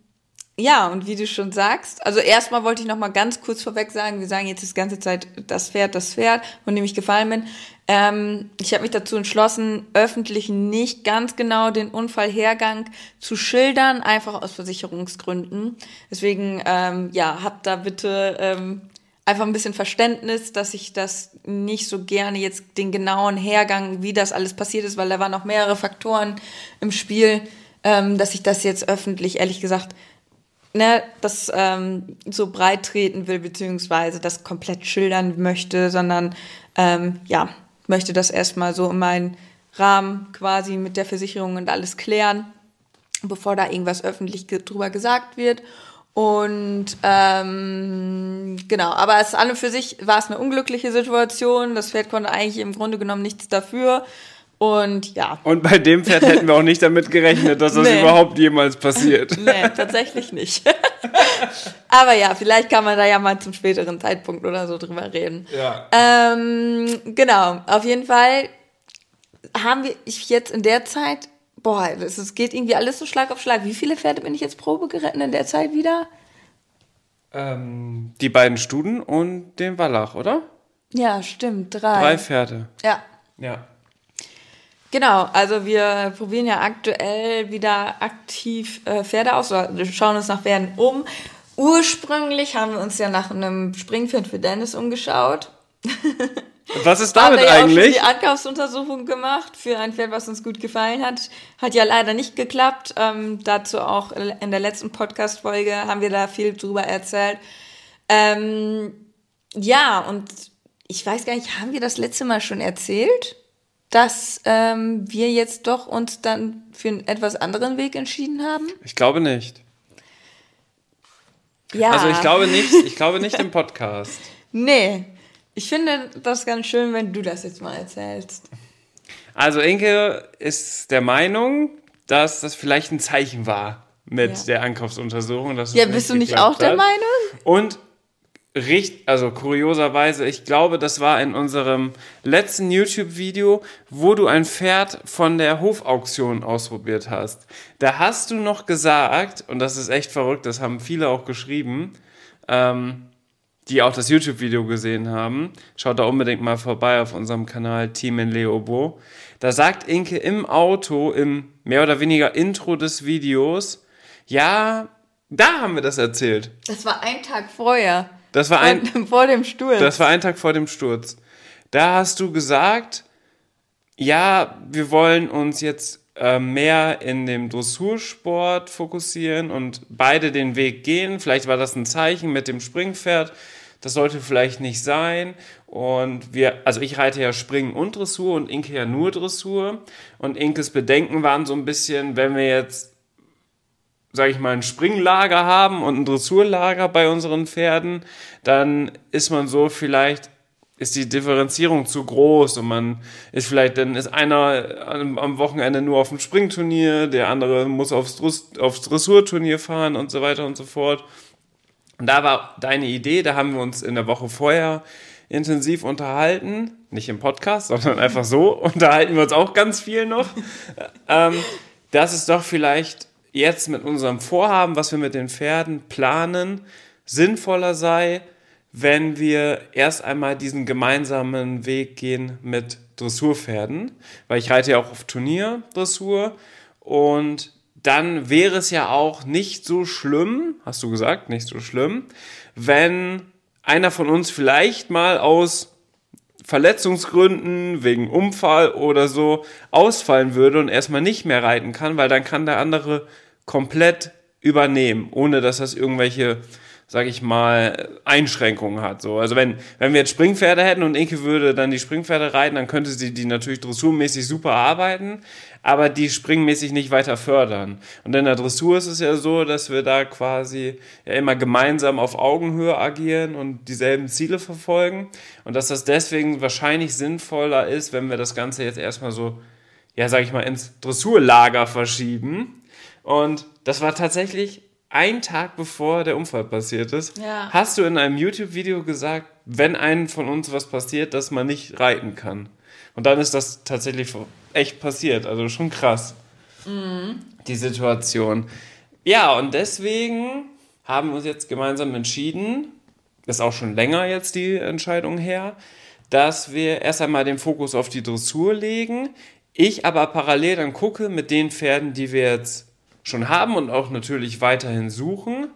ja, und wie du schon sagst, also erstmal wollte ich noch mal ganz kurz vorweg sagen, wir sagen jetzt die ganze Zeit das Pferd, das Pferd, von dem ich gefallen bin. Ähm, ich habe mich dazu entschlossen, öffentlich nicht ganz genau den Unfallhergang zu schildern, einfach aus Versicherungsgründen. Deswegen, ähm, ja, habt da bitte ähm, einfach ein bisschen Verständnis, dass ich das nicht so gerne jetzt den genauen Hergang, wie das alles passiert ist, weil da waren noch mehrere Faktoren im Spiel, ähm, dass ich das jetzt öffentlich, ehrlich gesagt, ne, das ähm, so breit treten will, beziehungsweise das komplett schildern möchte, sondern ähm, ja, möchte das erstmal so in meinen Rahmen quasi mit der Versicherung und alles klären, bevor da irgendwas öffentlich drüber gesagt wird. Und ähm, genau, aber es an und für sich war es eine unglückliche Situation. Das Pferd konnte eigentlich im Grunde genommen nichts dafür. Und ja. Und bei dem Pferd hätten wir auch nicht damit gerechnet, dass das nee. überhaupt jemals passiert. Nee, tatsächlich nicht. aber ja, vielleicht kann man da ja mal zum späteren Zeitpunkt oder so drüber reden. Ja. Ähm, genau, auf jeden Fall haben wir ich jetzt in der Zeit boah, es geht irgendwie alles so Schlag auf Schlag. Wie viele Pferde bin ich jetzt Probe geritten in der Zeit wieder? Ähm, die beiden Studen und den Wallach, oder? Ja, stimmt, drei. Drei Pferde. Ja. Ja. Genau, also wir probieren ja aktuell wieder aktiv äh, Pferde aus, oder wir schauen uns nach Pferden um. Ursprünglich haben wir uns ja nach einem Springpferd für Dennis umgeschaut. Was ist damit haben wir eigentlich? Ja auch schon die Ankaufsuntersuchung gemacht für ein Pferd, was uns gut gefallen hat. Hat ja leider nicht geklappt. Ähm, dazu auch in der letzten Podcast-Folge haben wir da viel drüber erzählt. Ähm, ja, und ich weiß gar nicht, haben wir das letzte Mal schon erzählt, dass ähm, wir jetzt doch uns dann für einen etwas anderen Weg entschieden haben? Ich glaube nicht. Ja. Also ich glaube nicht, ich glaube nicht im Podcast. Nee, ich finde das ganz schön, wenn du das jetzt mal erzählst. Also Inke ist der Meinung, dass das vielleicht ein Zeichen war mit ja. der Ankaufsuntersuchung. Dass ja, bist du nicht auch der Meinung? Und richtig, also kurioserweise, ich glaube, das war in unserem letzten YouTube-Video, wo du ein Pferd von der Hofauktion ausprobiert hast. Da hast du noch gesagt, und das ist echt verrückt, das haben viele auch geschrieben, ähm, die auch das YouTube-Video gesehen haben, schaut da unbedingt mal vorbei auf unserem Kanal Team in Leobo. Da sagt Inke im Auto, im mehr oder weniger Intro des Videos, ja, da haben wir das erzählt. Das war ein Tag vorher. Das war ein vor, vor dem Sturz. Das war ein Tag vor dem Sturz. Da hast du gesagt, ja, wir wollen uns jetzt äh, mehr in dem Dressursport fokussieren und beide den Weg gehen. Vielleicht war das ein Zeichen mit dem Springpferd das sollte vielleicht nicht sein. Und wir, also ich reite ja Springen und Dressur und Inke ja nur Dressur. Und Inkes Bedenken waren so ein bisschen, wenn wir jetzt, sage ich mal, ein Springlager haben und ein Dressurlager bei unseren Pferden, dann ist man so vielleicht ist die Differenzierung zu groß und man ist vielleicht, dann ist einer am Wochenende nur auf dem Springturnier, der andere muss aufs, aufs Dressurturnier fahren und so weiter und so fort. Und da war deine Idee, da haben wir uns in der Woche vorher intensiv unterhalten, nicht im Podcast, sondern einfach so, unterhalten wir uns auch ganz viel noch, ähm, dass es doch vielleicht jetzt mit unserem Vorhaben, was wir mit den Pferden planen, sinnvoller sei, wenn wir erst einmal diesen gemeinsamen Weg gehen mit Dressurpferden, weil ich reite ja auch auf Turnier Dressur und dann wäre es ja auch nicht so schlimm, hast du gesagt, nicht so schlimm, wenn einer von uns vielleicht mal aus Verletzungsgründen, wegen Unfall oder so ausfallen würde und erstmal nicht mehr reiten kann, weil dann kann der andere komplett übernehmen, ohne dass das irgendwelche sag ich mal, Einschränkungen hat. So. Also wenn, wenn wir jetzt Springpferde hätten und Inke würde dann die Springpferde reiten, dann könnte sie die natürlich dressurmäßig super arbeiten, aber die springmäßig nicht weiter fördern. Und in der Dressur ist es ja so, dass wir da quasi ja immer gemeinsam auf Augenhöhe agieren und dieselben Ziele verfolgen. Und dass das deswegen wahrscheinlich sinnvoller ist, wenn wir das Ganze jetzt erstmal so, ja, sag ich mal, ins Dressurlager verschieben. Und das war tatsächlich ein Tag bevor der Unfall passiert ist, ja. hast du in einem YouTube-Video gesagt, wenn einem von uns was passiert, dass man nicht reiten kann. Und dann ist das tatsächlich echt passiert. Also schon krass. Mhm. Die Situation. Ja, und deswegen haben wir uns jetzt gemeinsam entschieden, ist auch schon länger jetzt die Entscheidung her, dass wir erst einmal den Fokus auf die Dressur legen. Ich aber parallel dann gucke mit den Pferden, die wir jetzt schon haben und auch natürlich weiterhin suchen.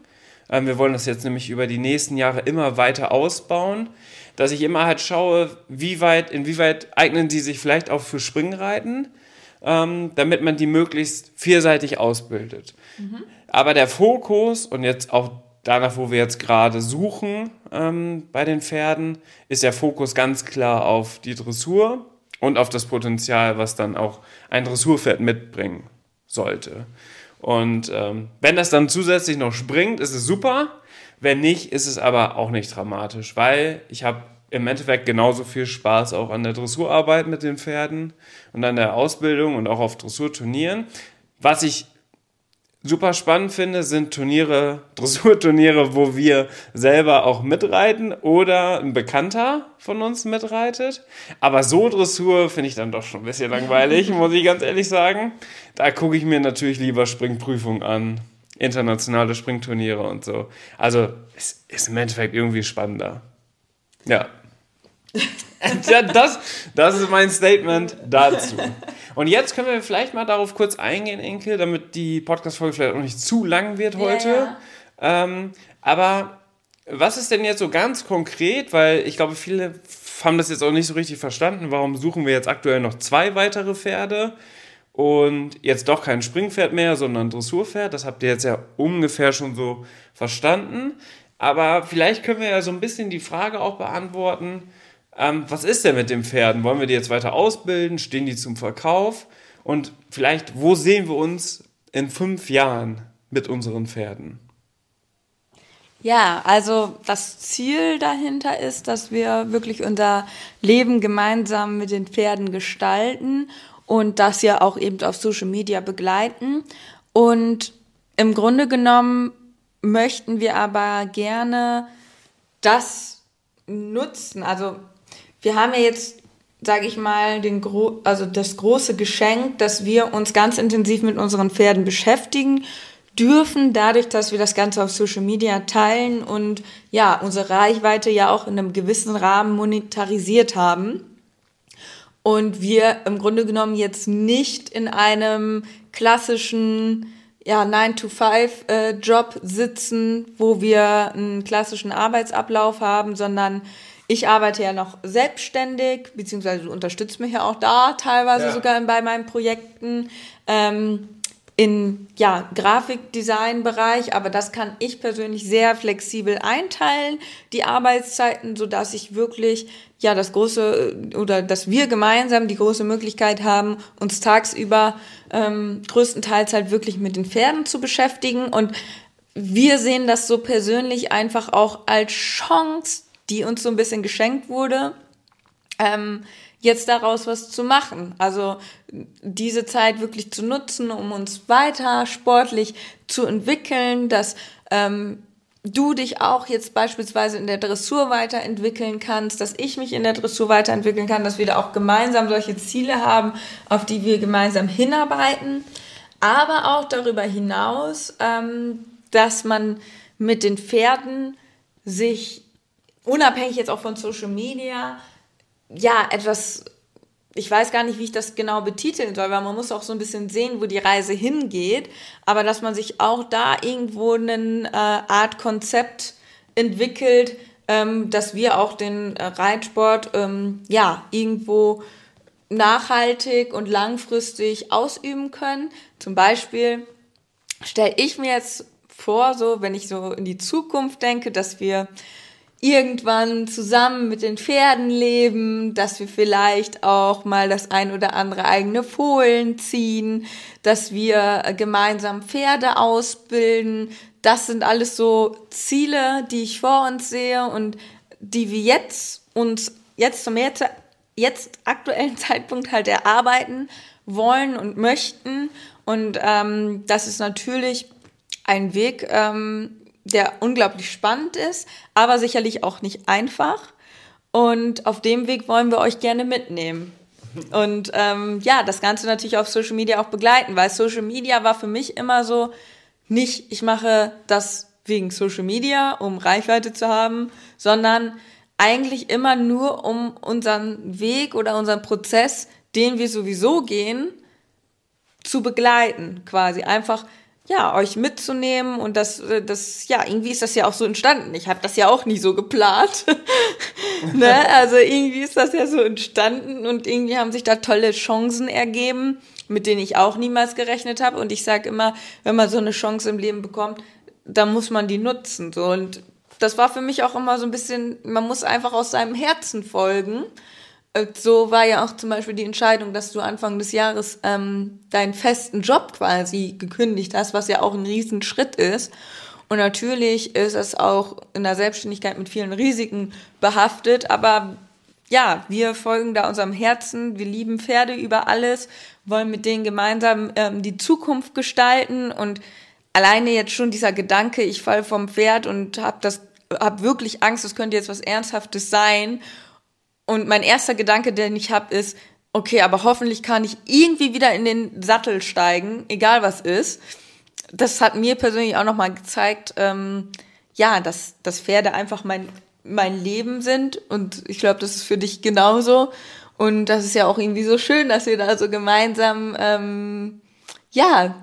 Ähm, wir wollen das jetzt nämlich über die nächsten Jahre immer weiter ausbauen, dass ich immer halt schaue, wie weit, inwieweit eignen die sich vielleicht auch für Springreiten, ähm, damit man die möglichst vielseitig ausbildet. Mhm. Aber der Fokus und jetzt auch danach, wo wir jetzt gerade suchen ähm, bei den Pferden, ist der Fokus ganz klar auf die Dressur und auf das Potenzial, was dann auch ein Dressurpferd mitbringen sollte. Und ähm, wenn das dann zusätzlich noch springt, ist es super. Wenn nicht, ist es aber auch nicht dramatisch, weil ich habe im Endeffekt genauso viel Spaß auch an der Dressurarbeit mit den Pferden und an der Ausbildung und auch auf Dressurturnieren. Was ich super spannend finde, sind Turniere, Dressurturniere, wo wir selber auch mitreiten oder ein Bekannter von uns mitreitet. Aber so Dressur finde ich dann doch schon ein bisschen langweilig, muss ich ganz ehrlich sagen. Da gucke ich mir natürlich lieber Springprüfungen an, internationale Springturniere und so. Also es ist im Endeffekt irgendwie spannender. Ja. ja, das, das ist mein Statement dazu. Und jetzt können wir vielleicht mal darauf kurz eingehen, Enkel, damit die Podcast-Folge vielleicht auch nicht zu lang wird heute. Ja, ja. Ähm, aber was ist denn jetzt so ganz konkret, weil ich glaube, viele haben das jetzt auch nicht so richtig verstanden, warum suchen wir jetzt aktuell noch zwei weitere Pferde und jetzt doch kein Springpferd mehr, sondern Dressurpferd. Das habt ihr jetzt ja ungefähr schon so verstanden. Aber vielleicht können wir ja so ein bisschen die Frage auch beantworten, ähm, was ist denn mit den Pferden? Wollen wir die jetzt weiter ausbilden? Stehen die zum Verkauf? Und vielleicht, wo sehen wir uns in fünf Jahren mit unseren Pferden? Ja, also das Ziel dahinter ist, dass wir wirklich unser Leben gemeinsam mit den Pferden gestalten und das ja auch eben auf Social Media begleiten. Und im Grunde genommen möchten wir aber gerne das nutzen. Also wir haben ja jetzt, sage ich mal, den Gro also das große Geschenk, dass wir uns ganz intensiv mit unseren Pferden beschäftigen dürfen, dadurch, dass wir das Ganze auf Social Media teilen und ja, unsere Reichweite ja auch in einem gewissen Rahmen monetarisiert haben. Und wir im Grunde genommen jetzt nicht in einem klassischen ja, 9-to-5-Job äh, sitzen, wo wir einen klassischen Arbeitsablauf haben, sondern ich arbeite ja noch selbstständig, beziehungsweise du unterstützt mich ja auch da teilweise ja. sogar bei meinen Projekten. Ähm, in ja, Grafikdesign-Bereich, aber das kann ich persönlich sehr flexibel einteilen, die Arbeitszeiten, so dass ich wirklich ja das große oder dass wir gemeinsam die große Möglichkeit haben, uns tagsüber ähm, größtenteils halt wirklich mit den Pferden zu beschäftigen und wir sehen das so persönlich einfach auch als Chance, die uns so ein bisschen geschenkt wurde, ähm, jetzt daraus was zu machen. Also diese Zeit wirklich zu nutzen, um uns weiter sportlich zu entwickeln, dass ähm, du dich auch jetzt beispielsweise in der Dressur weiterentwickeln kannst, dass ich mich in der Dressur weiterentwickeln kann, dass wir da auch gemeinsam solche Ziele haben, auf die wir gemeinsam hinarbeiten. aber auch darüber hinaus, ähm, dass man mit den Pferden sich unabhängig jetzt auch von Social Media ja etwas ich weiß gar nicht, wie ich das genau betiteln soll, weil man muss auch so ein bisschen sehen, wo die Reise hingeht, aber dass man sich auch da irgendwo eine äh, Art Konzept entwickelt, ähm, dass wir auch den äh, Reitsport ähm, ja irgendwo nachhaltig und langfristig ausüben können. Zum Beispiel stelle ich mir jetzt vor, so wenn ich so in die Zukunft denke, dass wir irgendwann zusammen mit den Pferden leben, dass wir vielleicht auch mal das ein oder andere eigene Fohlen ziehen, dass wir gemeinsam Pferde ausbilden. Das sind alles so Ziele, die ich vor uns sehe und die wir jetzt uns jetzt zum jetzt, jetzt aktuellen Zeitpunkt halt erarbeiten wollen und möchten. Und ähm, das ist natürlich ein Weg, ähm, der unglaublich spannend ist, aber sicherlich auch nicht einfach. Und auf dem Weg wollen wir euch gerne mitnehmen. Und ähm, ja, das Ganze natürlich auf Social Media auch begleiten, weil Social Media war für mich immer so, nicht, ich mache das wegen Social Media, um Reichweite zu haben, sondern eigentlich immer nur, um unseren Weg oder unseren Prozess, den wir sowieso gehen, zu begleiten, quasi. Einfach ja, euch mitzunehmen und das, äh, das, ja, irgendwie ist das ja auch so entstanden. Ich habe das ja auch nie so geplant. ne? Also irgendwie ist das ja so entstanden und irgendwie haben sich da tolle Chancen ergeben, mit denen ich auch niemals gerechnet habe. Und ich sage immer, wenn man so eine Chance im Leben bekommt, dann muss man die nutzen. So. Und das war für mich auch immer so ein bisschen, man muss einfach aus seinem Herzen folgen. Äh, so war ja auch zum Beispiel die Entscheidung, dass du Anfang des Jahres ähm, deinen festen Job quasi gekündigt hast, was ja auch ein Riesenschritt ist. Und natürlich ist es auch in der Selbstständigkeit mit vielen Risiken behaftet, aber ja, wir folgen da unserem Herzen, wir lieben Pferde über alles, wollen mit denen gemeinsam ähm, die Zukunft gestalten. Und alleine jetzt schon dieser Gedanke, ich falle vom Pferd und habe das hab wirklich Angst, es könnte jetzt was Ernsthaftes sein und mein erster Gedanke, den ich habe, ist, okay, aber hoffentlich kann ich irgendwie wieder in den Sattel steigen, egal was ist. Das hat mir persönlich auch nochmal gezeigt, ähm, ja, dass, dass Pferde einfach mein, mein Leben sind. Und ich glaube, das ist für dich genauso. Und das ist ja auch irgendwie so schön, dass wir da so gemeinsam, ähm, ja,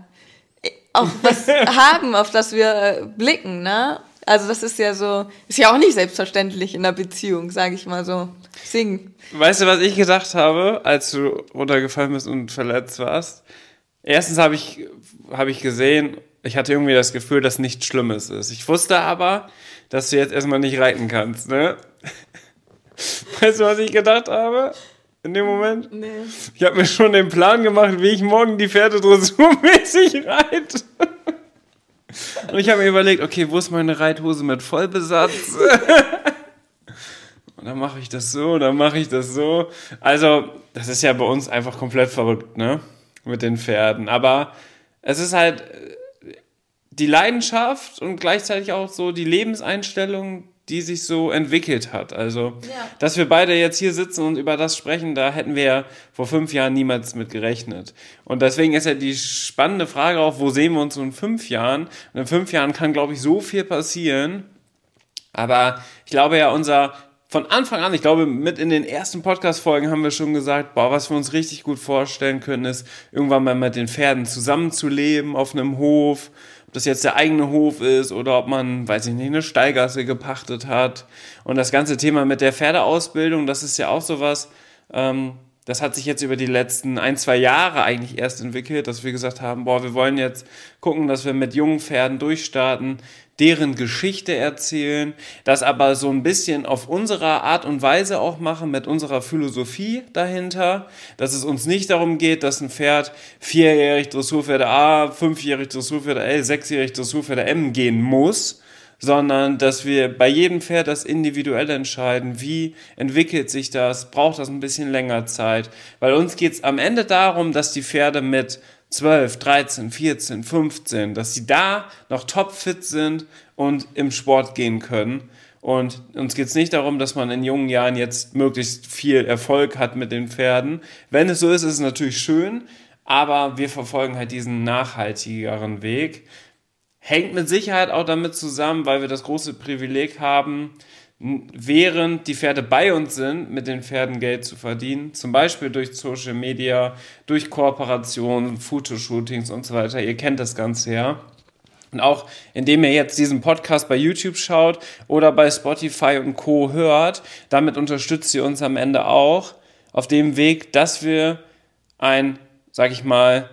auch was haben, auf das wir äh, blicken, ne? Also das ist ja so, ist ja auch nicht selbstverständlich in einer Beziehung, sage ich mal so. Singen. Weißt du, was ich gedacht habe, als du runtergefallen bist und verletzt warst? Erstens habe ich, hab ich gesehen, ich hatte irgendwie das Gefühl, dass nichts Schlimmes ist. Ich wusste aber, dass du jetzt erstmal nicht reiten kannst, ne? Weißt du, was ich gedacht habe? In dem Moment? Nee. Ich habe mir schon den Plan gemacht, wie ich morgen die Pferde dressurmäßig reite. Und ich habe mir überlegt, okay, wo ist meine Reithose mit Vollbesatz? Und dann mache ich das so, dann mache ich das so. Also, das ist ja bei uns einfach komplett verrückt, ne? Mit den Pferden. Aber es ist halt äh, die Leidenschaft und gleichzeitig auch so die Lebenseinstellung, die sich so entwickelt hat. Also, ja. dass wir beide jetzt hier sitzen und über das sprechen, da hätten wir ja vor fünf Jahren niemals mit gerechnet. Und deswegen ist ja die spannende Frage auch, wo sehen wir uns in fünf Jahren? Und in fünf Jahren kann, glaube ich, so viel passieren. Aber ich glaube ja, unser von Anfang an, ich glaube, mit in den ersten Podcast-Folgen haben wir schon gesagt, boah, was wir uns richtig gut vorstellen können, ist, irgendwann mal mit den Pferden zusammenzuleben auf einem Hof ob das jetzt der eigene Hof ist oder ob man, weiß ich nicht, eine Steigasse gepachtet hat. Und das ganze Thema mit der Pferdeausbildung, das ist ja auch sowas, ähm, das hat sich jetzt über die letzten ein, zwei Jahre eigentlich erst entwickelt, dass wir gesagt haben, boah, wir wollen jetzt gucken, dass wir mit jungen Pferden durchstarten, deren Geschichte erzählen, das aber so ein bisschen auf unsere Art und Weise auch machen, mit unserer Philosophie dahinter, dass es uns nicht darum geht, dass ein Pferd vierjährig Dressurpferde A, fünfjährig Dressurpferde L, sechsjährig Dressurpferde M gehen muss, sondern dass wir bei jedem Pferd das individuell entscheiden, wie entwickelt sich das, braucht das ein bisschen länger Zeit, weil uns geht es am Ende darum, dass die Pferde mit 12, 13, 14, 15, dass sie da noch topfit sind und im Sport gehen können. Und uns geht es nicht darum, dass man in jungen Jahren jetzt möglichst viel Erfolg hat mit den Pferden. Wenn es so ist, ist es natürlich schön, aber wir verfolgen halt diesen nachhaltigeren Weg. Hängt mit Sicherheit auch damit zusammen, weil wir das große Privileg haben, während die Pferde bei uns sind, mit den Pferden Geld zu verdienen. Zum Beispiel durch Social Media, durch Kooperationen, Fotoshootings und so weiter. Ihr kennt das Ganze ja. Und auch indem ihr jetzt diesen Podcast bei YouTube schaut oder bei Spotify und Co. hört, damit unterstützt ihr uns am Ende auch auf dem Weg, dass wir ein, sag ich mal,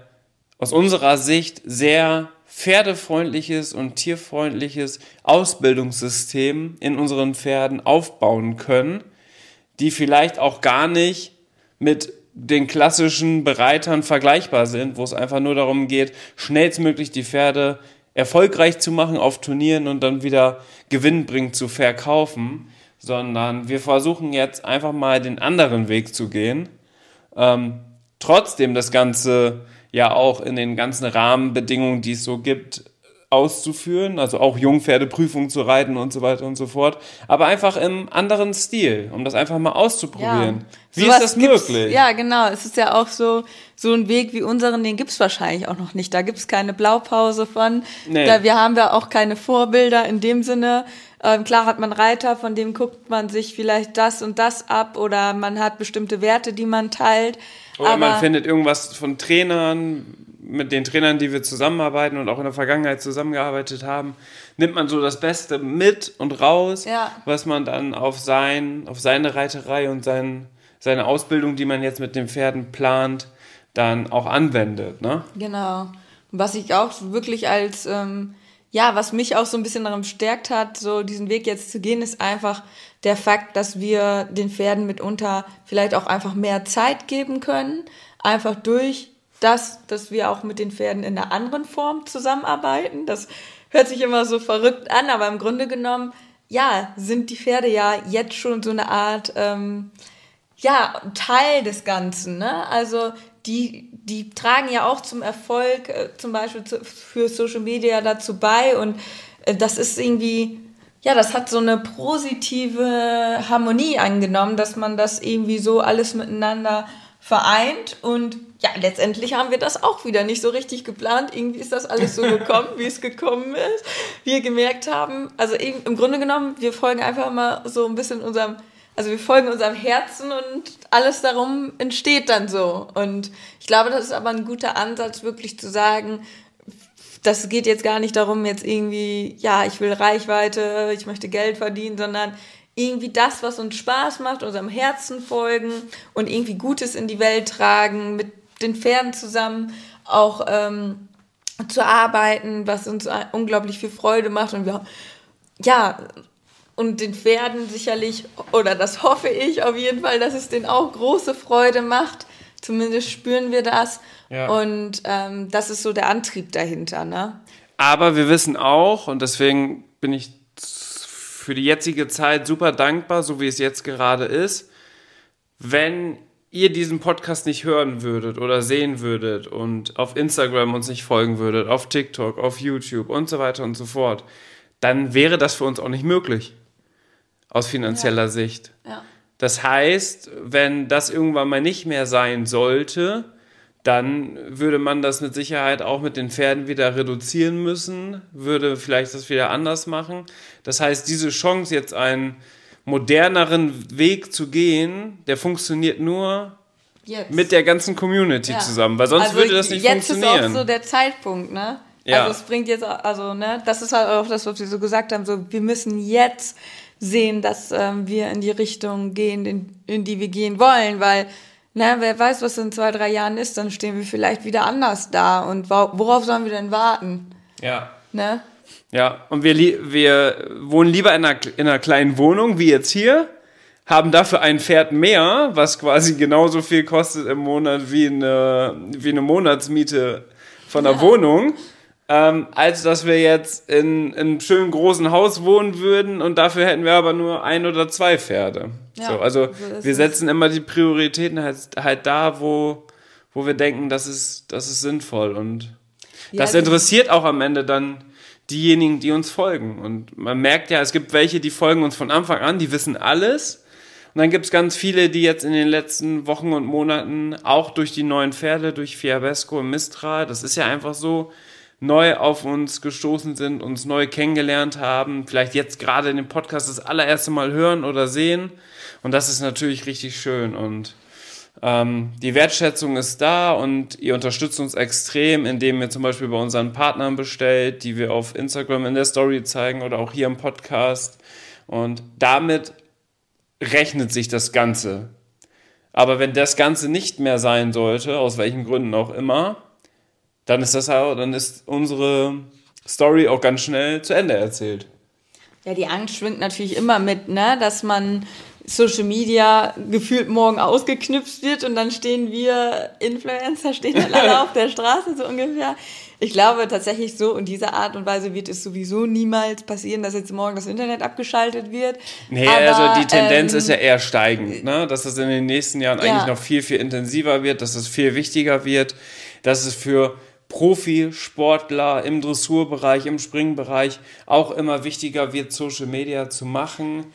aus unserer Sicht sehr pferdefreundliches und tierfreundliches Ausbildungssystem in unseren Pferden aufbauen können, die vielleicht auch gar nicht mit den klassischen Bereitern vergleichbar sind, wo es einfach nur darum geht, schnellstmöglich die Pferde erfolgreich zu machen auf Turnieren und dann wieder gewinnbringend zu verkaufen, sondern wir versuchen jetzt einfach mal den anderen Weg zu gehen. Ähm, trotzdem das Ganze ja auch in den ganzen Rahmenbedingungen, die es so gibt, auszuführen, also auch Jungpferdeprüfung zu reiten und so weiter und so fort, aber einfach im anderen Stil, um das einfach mal auszuprobieren. Ja. Wie ist das möglich? Ja, genau. Es ist ja auch so, so ein Weg wie unseren, den gibt's wahrscheinlich auch noch nicht. Da gibt's keine Blaupause von. Nee. Da wir haben ja auch keine Vorbilder in dem Sinne. Ähm, klar hat man Reiter, von dem guckt man sich vielleicht das und das ab oder man hat bestimmte Werte, die man teilt. Oder Aber man findet irgendwas von Trainern, mit den Trainern, die wir zusammenarbeiten und auch in der Vergangenheit zusammengearbeitet haben, nimmt man so das Beste mit und raus, ja. was man dann auf sein, auf seine Reiterei und sein, seine Ausbildung, die man jetzt mit den Pferden plant, dann auch anwendet. Ne? Genau. Was ich auch wirklich als ähm, ja, was mich auch so ein bisschen daran bestärkt hat, so diesen Weg jetzt zu gehen, ist einfach der Fakt, dass wir den Pferden mitunter vielleicht auch einfach mehr Zeit geben können, einfach durch das, dass wir auch mit den Pferden in einer anderen Form zusammenarbeiten. Das hört sich immer so verrückt an, aber im Grunde genommen, ja, sind die Pferde ja jetzt schon so eine Art, ähm, ja, Teil des Ganzen. Ne? Also die, die tragen ja auch zum Erfolg, äh, zum Beispiel zu, für Social Media dazu bei. Und äh, das ist irgendwie, ja, das hat so eine positive Harmonie angenommen, dass man das irgendwie so alles miteinander vereint. Und ja, letztendlich haben wir das auch wieder nicht so richtig geplant. Irgendwie ist das alles so gekommen, wie es gekommen ist. Wir gemerkt haben, also im Grunde genommen, wir folgen einfach mal so ein bisschen unserem also wir folgen unserem Herzen und alles darum entsteht dann so. Und ich glaube, das ist aber ein guter Ansatz, wirklich zu sagen, das geht jetzt gar nicht darum, jetzt irgendwie, ja, ich will Reichweite, ich möchte Geld verdienen, sondern irgendwie das, was uns Spaß macht, unserem Herzen folgen und irgendwie Gutes in die Welt tragen, mit den Pferden zusammen auch ähm, zu arbeiten, was uns unglaublich viel Freude macht und wir ja und den Pferden sicherlich, oder das hoffe ich auf jeden Fall, dass es denen auch große Freude macht. Zumindest spüren wir das. Ja. Und ähm, das ist so der Antrieb dahinter. Ne? Aber wir wissen auch, und deswegen bin ich für die jetzige Zeit super dankbar, so wie es jetzt gerade ist, wenn ihr diesen Podcast nicht hören würdet oder sehen würdet und auf Instagram uns nicht folgen würdet, auf TikTok, auf YouTube und so weiter und so fort, dann wäre das für uns auch nicht möglich aus finanzieller ja. Sicht. Ja. Das heißt, wenn das irgendwann mal nicht mehr sein sollte, dann würde man das mit Sicherheit auch mit den Pferden wieder reduzieren müssen, würde vielleicht das wieder anders machen. Das heißt, diese Chance, jetzt einen moderneren Weg zu gehen, der funktioniert nur jetzt. mit der ganzen Community ja. zusammen, weil sonst also würde das nicht jetzt funktionieren. Jetzt ist auch so der Zeitpunkt, ne? Ja. Also es bringt jetzt, also ne, das ist halt auch das, was wir so gesagt haben, so wir müssen jetzt sehen, dass ähm, wir in die Richtung gehen, in, in die wir gehen wollen, weil na, wer weiß, was in zwei, drei Jahren ist, dann stehen wir vielleicht wieder anders da. Und worauf sollen wir denn warten? Ja. Ne? Ja, und wir, wir wohnen lieber in einer, in einer kleinen Wohnung wie jetzt hier, haben dafür ein Pferd mehr, was quasi genauso viel kostet im Monat wie eine, wie eine Monatsmiete von einer ja. Wohnung ähm, als dass wir jetzt in, in einem schönen großen Haus wohnen würden und dafür hätten wir aber nur ein oder zwei Pferde. Ja, so, also so wir setzen immer die Prioritäten halt, halt da, wo, wo wir denken, das ist, das ist sinnvoll und ja, das interessiert auch am Ende dann diejenigen, die uns folgen. Und man merkt ja, es gibt welche, die folgen uns von Anfang an, die wissen alles Und dann gibt es ganz viele, die jetzt in den letzten Wochen und Monaten auch durch die neuen Pferde, durch Fiabesco und Mistral, das ist ja einfach so, neu auf uns gestoßen sind, uns neu kennengelernt haben, vielleicht jetzt gerade in dem Podcast das allererste Mal hören oder sehen. Und das ist natürlich richtig schön. Und ähm, die Wertschätzung ist da und ihr unterstützt uns extrem, indem ihr zum Beispiel bei unseren Partnern bestellt, die wir auf Instagram in der Story zeigen oder auch hier im Podcast. Und damit rechnet sich das Ganze. Aber wenn das Ganze nicht mehr sein sollte, aus welchen Gründen auch immer, dann ist das auch, dann ist unsere Story auch ganz schnell zu Ende erzählt. Ja, die Angst schwingt natürlich immer mit, ne? dass man Social Media gefühlt morgen ausgeknüpft wird und dann stehen wir Influencer, stehen dann alle auf der Straße so ungefähr. Ich glaube tatsächlich so in dieser Art und Weise wird es sowieso niemals passieren, dass jetzt morgen das Internet abgeschaltet wird. Nee, Aber, also die Tendenz ähm, ist ja eher steigend, ne? dass es in den nächsten Jahren ja. eigentlich noch viel, viel intensiver wird, dass es viel wichtiger wird, dass es für Profisportler im Dressurbereich, im Springbereich auch immer wichtiger wird, Social Media zu machen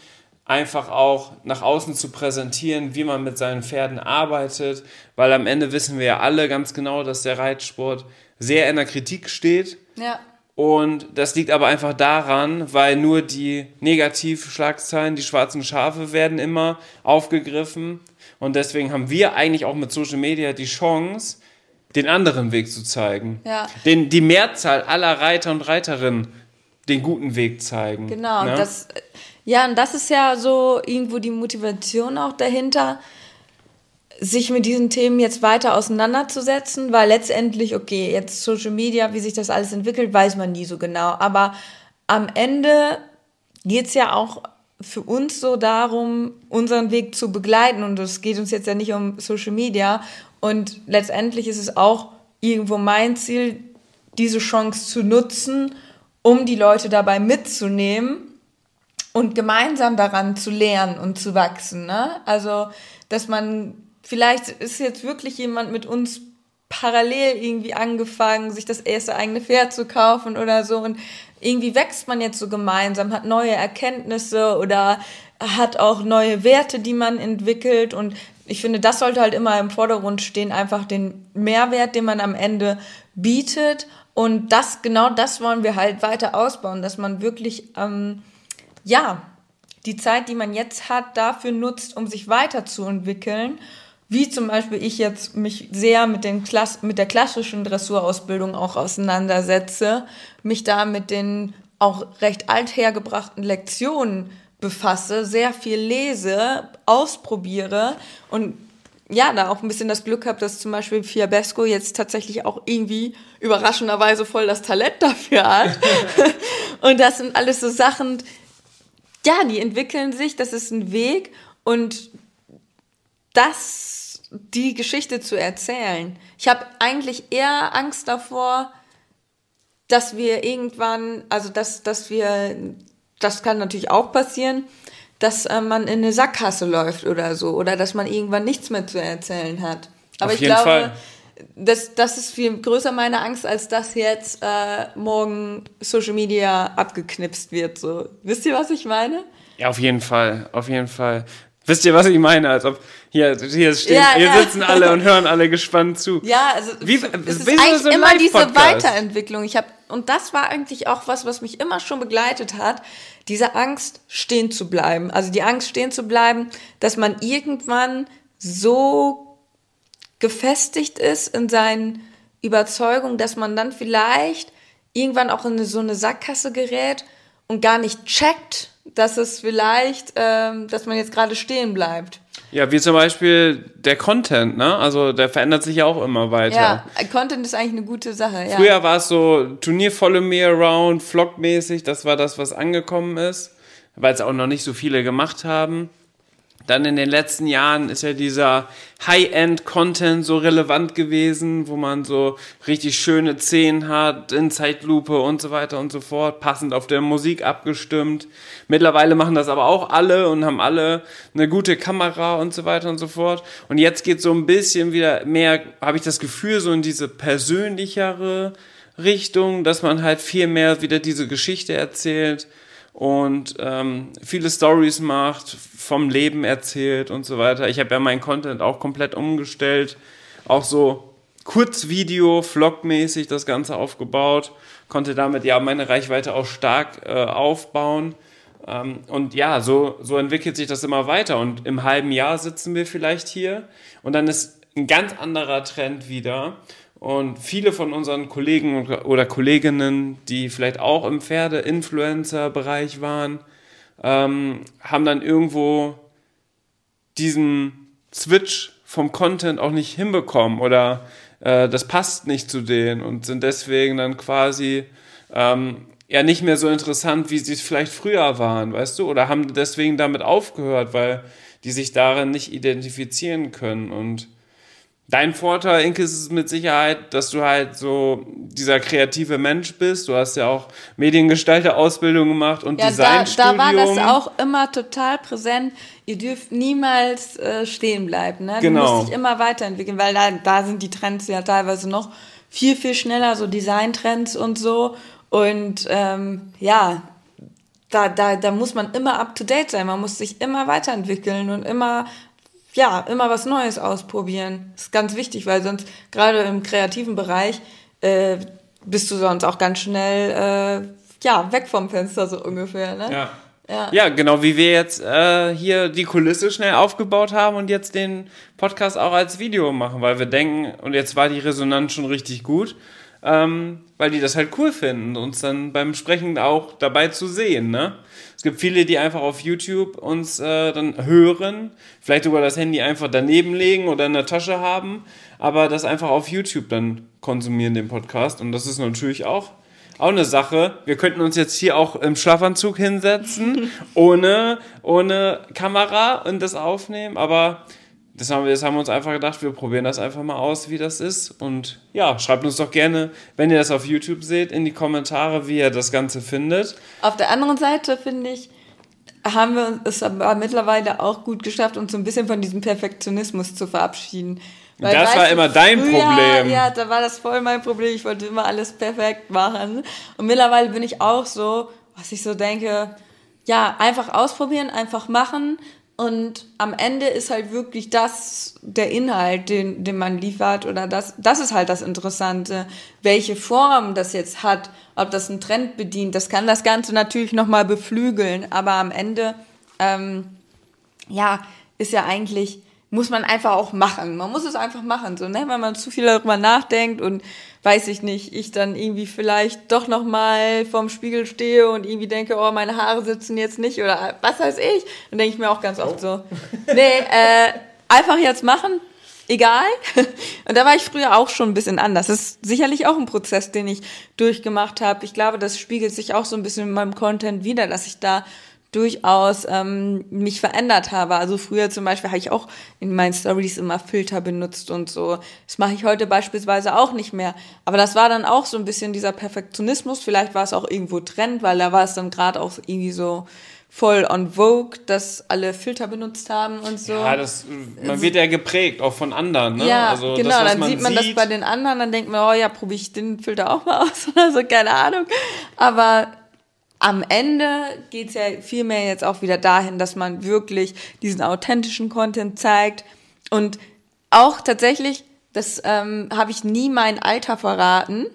einfach auch nach außen zu präsentieren, wie man mit seinen Pferden arbeitet, weil am Ende wissen wir ja alle ganz genau, dass der Reitsport sehr in der Kritik steht. Ja. Und das liegt aber einfach daran, weil nur die Negativschlagzeilen, die schwarzen Schafe werden immer aufgegriffen. Und deswegen haben wir eigentlich auch mit Social Media die Chance, den anderen Weg zu zeigen. Ja. Den, die Mehrzahl aller Reiter und Reiterinnen den guten Weg zeigen. Genau, ne? das ja, und das ist ja so irgendwo die Motivation auch dahinter, sich mit diesen Themen jetzt weiter auseinanderzusetzen, weil letztendlich, okay, jetzt Social Media, wie sich das alles entwickelt, weiß man nie so genau. Aber am Ende geht es ja auch für uns so darum, unseren Weg zu begleiten. Und es geht uns jetzt ja nicht um Social Media. Und letztendlich ist es auch irgendwo mein Ziel, diese Chance zu nutzen, um die Leute dabei mitzunehmen und gemeinsam daran zu lernen und zu wachsen. Ne? Also, dass man, vielleicht ist jetzt wirklich jemand mit uns parallel irgendwie angefangen, sich das erste eigene Pferd zu kaufen oder so und irgendwie wächst man jetzt so gemeinsam, hat neue Erkenntnisse oder hat auch neue Werte, die man entwickelt und ich finde, das sollte halt immer im Vordergrund stehen, einfach den Mehrwert, den man am Ende bietet und das, genau das wollen wir halt weiter ausbauen, dass man wirklich ähm, ja, die Zeit, die man jetzt hat, dafür nutzt, um sich weiterzuentwickeln. Wie zum Beispiel ich jetzt mich sehr mit, den Klass mit der klassischen Dressurausbildung auch auseinandersetze, mich da mit den auch recht althergebrachten Lektionen befasse, sehr viel lese, ausprobiere und ja, da auch ein bisschen das Glück habe, dass zum Beispiel Fiabesco jetzt tatsächlich auch irgendwie überraschenderweise voll das Talent dafür hat. und das sind alles so Sachen, ja, die entwickeln sich, das ist ein Weg und das, die Geschichte zu erzählen. Ich habe eigentlich eher Angst davor, dass wir irgendwann, also dass, dass wir, das kann natürlich auch passieren, dass äh, man in eine Sackgasse läuft oder so oder dass man irgendwann nichts mehr zu erzählen hat. Aber Auf ich glaube, Fall das, das ist viel größer meine Angst, als dass jetzt äh, morgen Social Media abgeknipst wird. So. Wisst ihr, was ich meine? Ja, auf jeden Fall, auf jeden Fall. Wisst ihr, was ich meine? Als ob hier, hier, stehen, ja, hier ja. sitzen alle und hören alle gespannt zu. Ja, also wie, es ist eigentlich so immer diese Weiterentwicklung. Ich habe und das war eigentlich auch was, was mich immer schon begleitet hat, diese Angst stehen zu bleiben. Also die Angst stehen zu bleiben, dass man irgendwann so gefestigt ist in seinen Überzeugungen, dass man dann vielleicht irgendwann auch in so eine Sackgasse gerät und gar nicht checkt, dass es vielleicht, ähm, dass man jetzt gerade stehen bleibt. Ja, wie zum Beispiel der Content, ne? Also der verändert sich ja auch immer weiter. Ja, Content ist eigentlich eine gute Sache, ja. Früher war es so Turnier Follow Me Around, Vlog-mäßig, das war das, was angekommen ist, weil es auch noch nicht so viele gemacht haben. Dann in den letzten Jahren ist ja dieser High-End-Content so relevant gewesen, wo man so richtig schöne Szenen hat, in Zeitlupe und so weiter und so fort, passend auf der Musik abgestimmt. Mittlerweile machen das aber auch alle und haben alle eine gute Kamera und so weiter und so fort. Und jetzt geht so ein bisschen wieder mehr, habe ich das Gefühl, so in diese persönlichere Richtung, dass man halt viel mehr wieder diese Geschichte erzählt und ähm, viele Stories macht, vom Leben erzählt und so weiter. Ich habe ja meinen Content auch komplett umgestellt, auch so Kurzvideo, Vlogmäßig das Ganze aufgebaut, konnte damit ja meine Reichweite auch stark äh, aufbauen. Ähm, und ja, so, so entwickelt sich das immer weiter. Und im halben Jahr sitzen wir vielleicht hier und dann ist ein ganz anderer Trend wieder. Und viele von unseren Kollegen oder Kolleginnen, die vielleicht auch im Pferde-Influencer-Bereich waren, ähm, haben dann irgendwo diesen Switch vom Content auch nicht hinbekommen oder äh, das passt nicht zu denen und sind deswegen dann quasi ähm, ja nicht mehr so interessant, wie sie es vielleicht früher waren, weißt du? Oder haben deswegen damit aufgehört, weil die sich darin nicht identifizieren können und Dein Vorteil, Inke, ist es mit Sicherheit, dass du halt so dieser kreative Mensch bist. Du hast ja auch Mediengestalter-Ausbildung gemacht und ja, Designstudium. Da, da war das auch immer total präsent. Ihr dürft niemals äh, stehen bleiben. Ne? Genau. Du musst dich immer weiterentwickeln, weil da, da sind die Trends ja teilweise noch viel, viel schneller, so Designtrends und so. Und ähm, ja, da, da, da muss man immer up to date sein. Man muss sich immer weiterentwickeln und immer ja, immer was Neues ausprobieren. Das ist ganz wichtig, weil sonst gerade im kreativen Bereich äh, bist du sonst auch ganz schnell äh, ja, weg vom Fenster so ungefähr. Ne? Ja. Ja. ja, genau wie wir jetzt äh, hier die Kulisse schnell aufgebaut haben und jetzt den Podcast auch als Video machen, weil wir denken, und jetzt war die Resonanz schon richtig gut, ähm, weil die das halt cool finden, uns dann beim Sprechen auch dabei zu sehen. Ne? Es gibt viele, die einfach auf YouTube uns äh, dann hören, vielleicht sogar das Handy einfach daneben legen oder in der Tasche haben, aber das einfach auf YouTube dann konsumieren, den Podcast. Und das ist natürlich auch auch eine Sache. Wir könnten uns jetzt hier auch im Schlafanzug hinsetzen, ohne, ohne Kamera und das aufnehmen, aber das haben, wir, das haben wir uns einfach gedacht, wir probieren das einfach mal aus, wie das ist. Und ja, schreibt uns doch gerne, wenn ihr das auf YouTube seht, in die Kommentare, wie ihr das Ganze findet. Auf der anderen Seite finde ich, haben wir es aber mittlerweile auch gut geschafft, uns so ein bisschen von diesem Perfektionismus zu verabschieden. Weil, das war immer dein früher, Problem. Ja, da war das voll mein Problem. Ich wollte immer alles perfekt machen. Und mittlerweile bin ich auch so, was ich so denke, ja, einfach ausprobieren, einfach machen und am Ende ist halt wirklich das der Inhalt, den, den man liefert oder das, das ist halt das Interessante. Welche Form das jetzt hat, ob das einen Trend bedient, das kann das Ganze natürlich nochmal beflügeln, aber am Ende, ähm, ja, ist ja eigentlich muss man einfach auch machen. Man muss es einfach machen, so, ne? Wenn man zu viel darüber nachdenkt und weiß ich nicht, ich dann irgendwie vielleicht doch noch mal vorm Spiegel stehe und irgendwie denke, oh, meine Haare sitzen jetzt nicht oder was weiß ich, dann denke ich mir auch ganz oft so, nee, äh, einfach jetzt machen, egal. Und da war ich früher auch schon ein bisschen anders. Das ist sicherlich auch ein Prozess, den ich durchgemacht habe. Ich glaube, das spiegelt sich auch so ein bisschen in meinem Content wieder, dass ich da durchaus ähm, mich verändert habe. Also früher zum Beispiel habe ich auch in meinen Stories immer Filter benutzt und so. Das mache ich heute beispielsweise auch nicht mehr. Aber das war dann auch so ein bisschen dieser Perfektionismus. Vielleicht war es auch irgendwo Trend, weil da war es dann gerade auch irgendwie so voll on Vogue, dass alle Filter benutzt haben und so. Ja, das, man wird ja geprägt, auch von anderen. Ne? Ja, also genau, das, dann sieht man sieht, das bei den anderen, dann denkt man, oh ja, probiere ich den Filter auch mal aus oder so, keine Ahnung. Aber am Ende geht's ja vielmehr jetzt auch wieder dahin, dass man wirklich diesen authentischen Content zeigt und auch tatsächlich, das ähm, habe ich nie mein Alter verraten.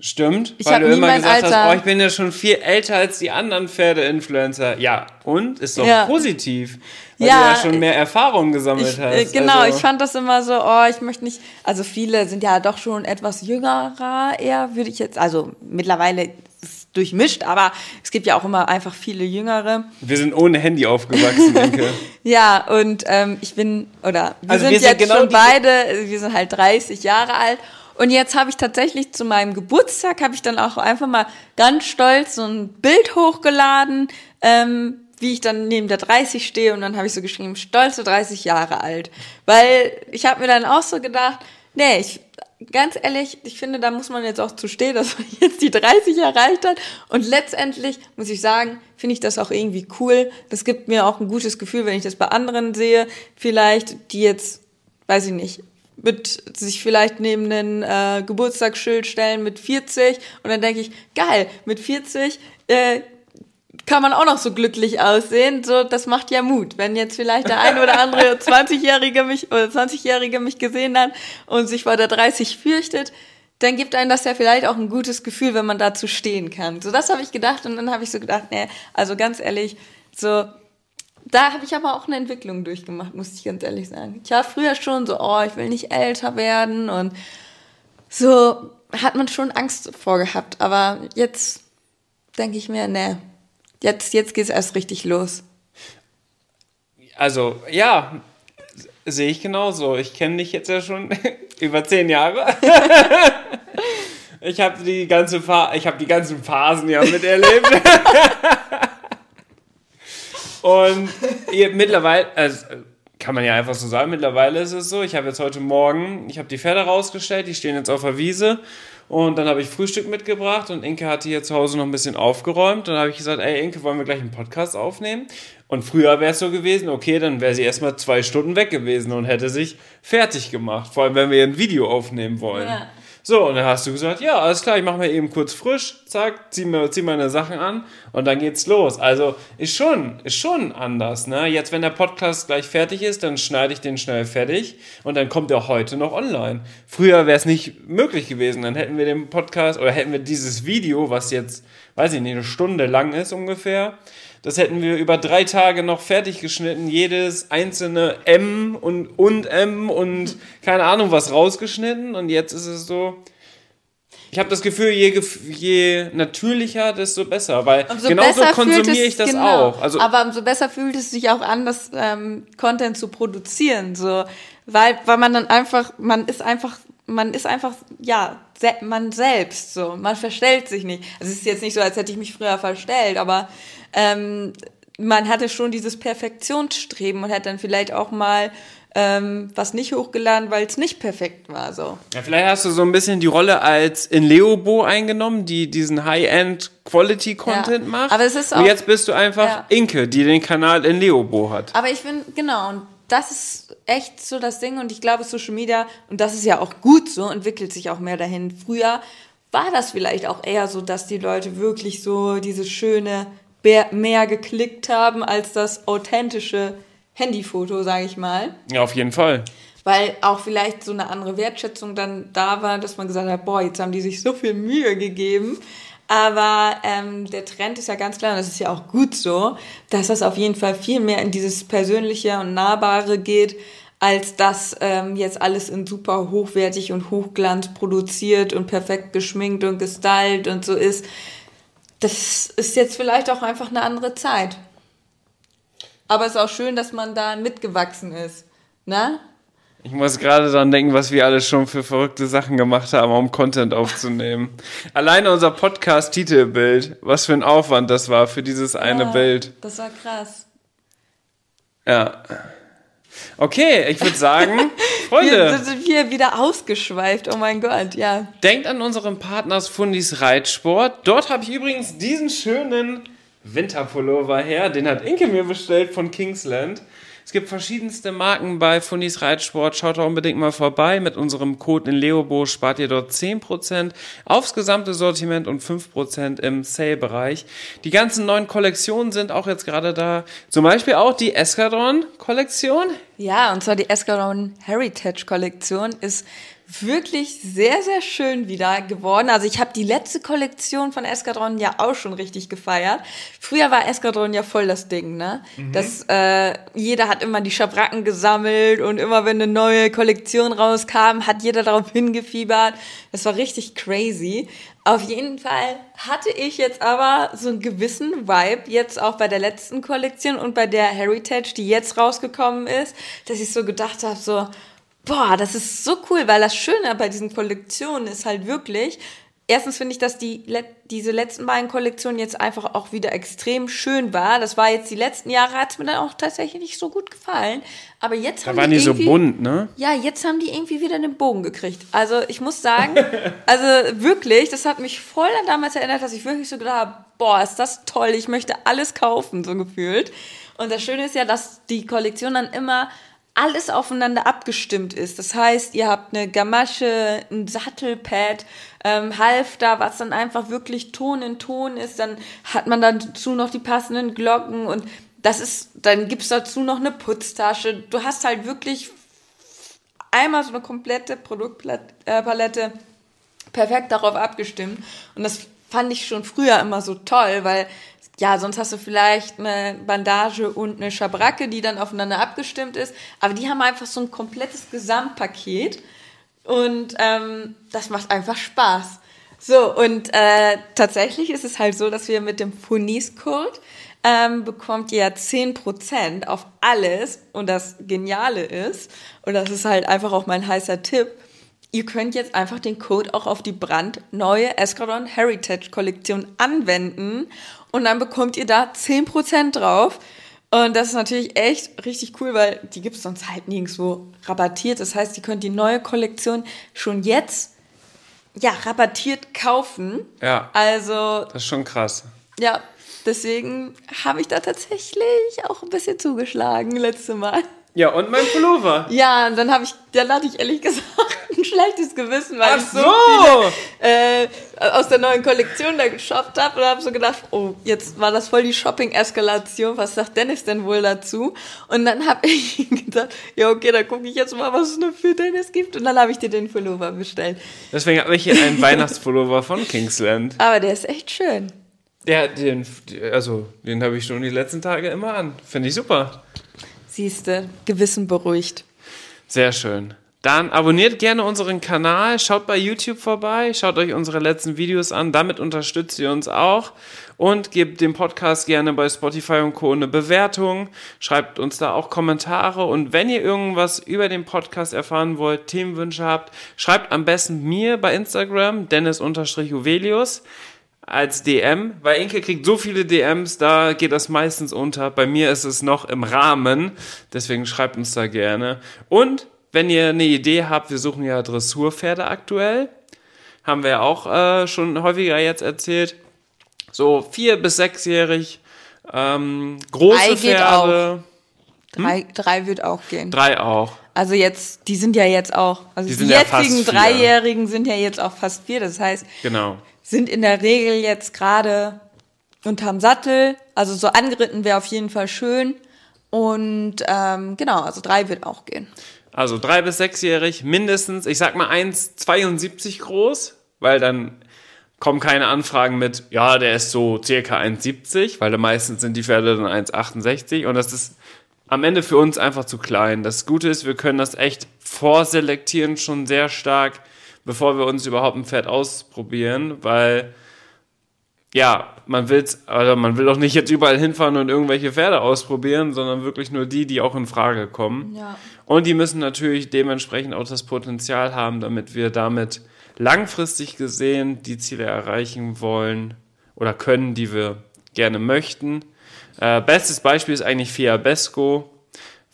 Stimmt, ich weil du immer gesagt Alter. hast, oh, ich bin ja schon viel älter als die anderen Pferde-Influencer. Ja, und? Ist doch ja. positiv, weil ja, du ja schon mehr Erfahrung gesammelt ich, hast. Genau, also. ich fand das immer so, oh, ich möchte nicht, also viele sind ja doch schon etwas jüngerer eher, würde ich jetzt, also mittlerweile durchmischt, aber es gibt ja auch immer einfach viele Jüngere. Wir sind ohne Handy aufgewachsen, denke. ja, und ähm, ich bin, oder wir also sind wir jetzt sind genau schon beide, wir sind halt 30 Jahre alt. Und jetzt habe ich tatsächlich zu meinem Geburtstag, habe ich dann auch einfach mal ganz stolz so ein Bild hochgeladen, ähm, wie ich dann neben der 30 stehe und dann habe ich so geschrieben, stolze 30 Jahre alt. Weil ich habe mir dann auch so gedacht, nee, ich ganz ehrlich, ich finde, da muss man jetzt auch zu stehen, dass man jetzt die 30 erreicht hat. Und letztendlich muss ich sagen, finde ich das auch irgendwie cool. Das gibt mir auch ein gutes Gefühl, wenn ich das bei anderen sehe. Vielleicht, die jetzt, weiß ich nicht, mit sich vielleicht neben ein äh, Geburtstagsschild stellen mit 40 und dann denke ich, geil, mit 40 äh, kann man auch noch so glücklich aussehen. So, das macht ja Mut. Wenn jetzt vielleicht der ein oder andere 20-Jährige mich oder 20-Jährige mich gesehen hat und sich vor der 30 fürchtet, dann gibt einem das ja vielleicht auch ein gutes Gefühl, wenn man dazu stehen kann. So, das habe ich gedacht und dann habe ich so gedacht, nee, also ganz ehrlich, so, da habe ich aber auch eine Entwicklung durchgemacht, muss ich ganz ehrlich sagen. Ich war früher schon so, oh, ich will nicht älter werden und so hat man schon Angst vorgehabt, aber jetzt denke ich mir, nee, jetzt, jetzt geht es erst richtig los. Also, ja, sehe ich genauso. Ich kenne dich jetzt ja schon über zehn Jahre. ich habe die ganze Fa die ganzen Phasen ja miterlebt. Und ihr, mittlerweile, also, kann man ja einfach so sagen, mittlerweile ist es so, ich habe jetzt heute Morgen, ich habe die Pferde rausgestellt, die stehen jetzt auf der Wiese und dann habe ich Frühstück mitgebracht und Inke hat hier zu Hause noch ein bisschen aufgeräumt. Und dann habe ich gesagt, ey Inke, wollen wir gleich einen Podcast aufnehmen? Und früher wäre es so gewesen, okay, dann wäre sie erstmal zwei Stunden weg gewesen und hätte sich fertig gemacht. Vor allem, wenn wir ein Video aufnehmen wollen. Ja. So, und dann hast du gesagt, ja, alles klar, ich mache mir eben kurz frisch, zack, zieh, mir, zieh meine Sachen an und dann geht's los. Also ist schon, ist schon anders. Ne? Jetzt, wenn der Podcast gleich fertig ist, dann schneide ich den schnell fertig und dann kommt er heute noch online. Früher wäre es nicht möglich gewesen. Dann hätten wir den Podcast oder hätten wir dieses Video, was jetzt, weiß ich nicht, eine Stunde lang ist ungefähr, das hätten wir über drei Tage noch fertig geschnitten, jedes einzelne M und, und M und keine Ahnung was rausgeschnitten. Und jetzt ist es so. Ich habe das Gefühl, je, je natürlicher, desto besser, weil umso genauso konsumiere ich das genau, auch. Also, aber umso besser fühlt es sich auch an, das ähm, Content zu produzieren, so, weil, weil man dann einfach, man ist einfach, man ist einfach, ja, man selbst, so, man verstellt sich nicht. Also es ist jetzt nicht so, als hätte ich mich früher verstellt, aber ähm, man hatte schon dieses Perfektionsstreben und hat dann vielleicht auch mal ähm, was nicht hochgeladen, weil es nicht perfekt war. So. Ja, vielleicht hast du so ein bisschen die Rolle als in Leobo eingenommen, die diesen High-End Quality Content ja. macht. Aber es ist auch, und jetzt bist du einfach ja. Inke, die den Kanal in Leobo hat. Aber ich finde, genau, und das ist echt so das Ding und ich glaube Social Media, und das ist ja auch gut so, entwickelt sich auch mehr dahin. Früher war das vielleicht auch eher so, dass die Leute wirklich so diese schöne mehr geklickt haben als das authentische Handyfoto, sage ich mal. Ja, auf jeden Fall. Weil auch vielleicht so eine andere Wertschätzung dann da war, dass man gesagt hat, boah, jetzt haben die sich so viel Mühe gegeben. Aber ähm, der Trend ist ja ganz klar, und das ist ja auch gut so, dass das auf jeden Fall viel mehr in dieses Persönliche und Nahbare geht, als dass ähm, jetzt alles in super hochwertig und Hochglanz produziert und perfekt geschminkt und gestylt und so ist das ist jetzt vielleicht auch einfach eine andere Zeit. Aber es ist auch schön, dass man da mitgewachsen ist. Ne? Ich muss gerade daran denken, was wir alles schon für verrückte Sachen gemacht haben, um Content aufzunehmen. Alleine unser Podcast-Titelbild, was für ein Aufwand das war für dieses eine ja, Bild. Das war krass. Ja. Okay, ich würde sagen, Freunde. Wir sind hier wieder ausgeschweift, oh mein Gott, ja. Denkt an unseren Partners Fundis Reitsport. Dort habe ich übrigens diesen schönen Winterpullover her. Den hat Inke mir bestellt von Kingsland. Es gibt verschiedenste Marken bei Funis Reitsport. Schaut da unbedingt mal vorbei. Mit unserem Code in Leobo spart ihr dort 10% aufs gesamte Sortiment und 5% im Sale-Bereich. Die ganzen neuen Kollektionen sind auch jetzt gerade da. Zum Beispiel auch die Escadron-Kollektion. Ja, und zwar die Escadron Heritage-Kollektion ist wirklich sehr, sehr schön wieder geworden. Also ich habe die letzte Kollektion von Escadron ja auch schon richtig gefeiert. Früher war Escadron ja voll das Ding, ne? Mhm. Das, äh, jeder hat immer die Schabracken gesammelt und immer wenn eine neue Kollektion rauskam, hat jeder darauf hingefiebert. Das war richtig crazy. Auf jeden Fall hatte ich jetzt aber so einen gewissen Vibe jetzt auch bei der letzten Kollektion und bei der Heritage, die jetzt rausgekommen ist, dass ich so gedacht habe, so, boah, das ist so cool, weil das Schöne bei diesen Kollektionen ist halt wirklich, erstens finde ich, dass die, diese letzten beiden Kollektionen jetzt einfach auch wieder extrem schön war. Das war jetzt die letzten Jahre, hat es mir dann auch tatsächlich nicht so gut gefallen. Aber jetzt da haben waren die, die so bunt, ne? Ja, jetzt haben die irgendwie wieder den Bogen gekriegt. Also ich muss sagen, also wirklich, das hat mich voll an damals erinnert, dass ich wirklich so gedacht habe, boah, ist das toll, ich möchte alles kaufen, so gefühlt. Und das Schöne ist ja, dass die Kollektion dann immer alles aufeinander abgestimmt ist. Das heißt, ihr habt eine Gamasche, ein Sattelpad, ähm, Halfter, was dann einfach wirklich Ton in Ton ist. Dann hat man dazu noch die passenden Glocken und das ist, dann gibt's dazu noch eine Putztasche. Du hast halt wirklich einmal so eine komplette Produktpalette perfekt darauf abgestimmt. Und das fand ich schon früher immer so toll, weil ja, sonst hast du vielleicht eine Bandage und eine Schabracke, die dann aufeinander abgestimmt ist. Aber die haben einfach so ein komplettes Gesamtpaket. Und ähm, das macht einfach Spaß. So, und äh, tatsächlich ist es halt so, dass wir mit dem Funis-Code ähm, bekommt ihr 10% auf alles. Und das Geniale ist, und das ist halt einfach auch mein heißer Tipp, ihr könnt jetzt einfach den Code auch auf die brandneue Escadron Heritage Kollektion anwenden und dann bekommt ihr da 10% drauf. Und das ist natürlich echt richtig cool, weil die gibt es sonst halt nirgendwo rabattiert. Das heißt, ihr könnt die neue Kollektion schon jetzt ja, rabattiert kaufen. Ja. Also. Das ist schon krass. Ja, deswegen habe ich da tatsächlich auch ein bisschen zugeschlagen letzte Mal. Ja, und mein Pullover. Ja, und dann habe ich, dann hatte ich ehrlich gesagt ein schlechtes Gewissen, weil Ach ich so, so. viele, äh, aus der neuen Kollektion da geshoppt habe und habe so gedacht, oh, jetzt war das voll die Shopping-Eskalation, was sagt Dennis denn wohl dazu? Und dann habe ich gedacht, ja okay, dann gucke ich jetzt mal, was es noch für Dennis gibt und dann habe ich dir den Pullover bestellt. Deswegen habe ich hier einen Weihnachtspullover von Kingsland. Aber der ist echt schön. Ja, den, also, den habe ich schon die letzten Tage immer an. Finde ich super. Siehste, Gewissen beruhigt. Sehr schön. Dann abonniert gerne unseren Kanal, schaut bei YouTube vorbei, schaut euch unsere letzten Videos an, damit unterstützt ihr uns auch und gebt dem Podcast gerne bei Spotify und Co. eine Bewertung, schreibt uns da auch Kommentare und wenn ihr irgendwas über den Podcast erfahren wollt, Themenwünsche habt, schreibt am besten mir bei Instagram, Dennis-Juvelius als DM, weil Inke kriegt so viele DMs, da geht das meistens unter. Bei mir ist es noch im Rahmen, deswegen schreibt uns da gerne. Und wenn ihr eine Idee habt, wir suchen ja Dressurpferde aktuell, haben wir ja auch äh, schon häufiger jetzt erzählt. So vier bis sechsjährig, ähm, große Drei Pferde. Drei, drei wird auch gehen. Drei auch. Also jetzt, die sind ja jetzt auch, also Die die, ja jetzigen vier. Dreijährigen sind ja jetzt auch fast vier. Das heißt, Genau. Sind in der Regel jetzt gerade unterm Sattel. Also so angeritten wäre auf jeden Fall schön. Und ähm, genau, also drei wird auch gehen. Also drei bis sechsjährig, mindestens, ich sag mal 1,72 groß, weil dann kommen keine Anfragen mit, ja, der ist so circa 1,70, weil meistens sind die Pferde dann 1,68 und das ist am Ende für uns einfach zu klein. Das Gute ist, wir können das echt vorselektieren schon sehr stark, bevor wir uns überhaupt ein Pferd ausprobieren, weil ja, man will's, also man will doch nicht jetzt überall hinfahren und irgendwelche Pferde ausprobieren, sondern wirklich nur die, die auch in Frage kommen. Ja. Und die müssen natürlich dementsprechend auch das Potenzial haben, damit wir damit langfristig gesehen die Ziele erreichen wollen oder können, die wir gerne möchten. Äh, bestes Beispiel ist eigentlich Fiabesco.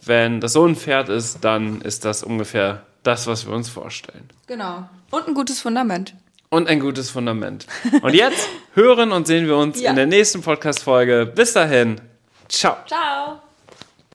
Wenn das so ein Pferd ist, dann ist das ungefähr das, was wir uns vorstellen. Genau. Und ein gutes Fundament. Und ein gutes Fundament. Und jetzt hören und sehen wir uns Ja. in der nächsten Podcast-Folge. Bis dahin. Ciao. Ciao.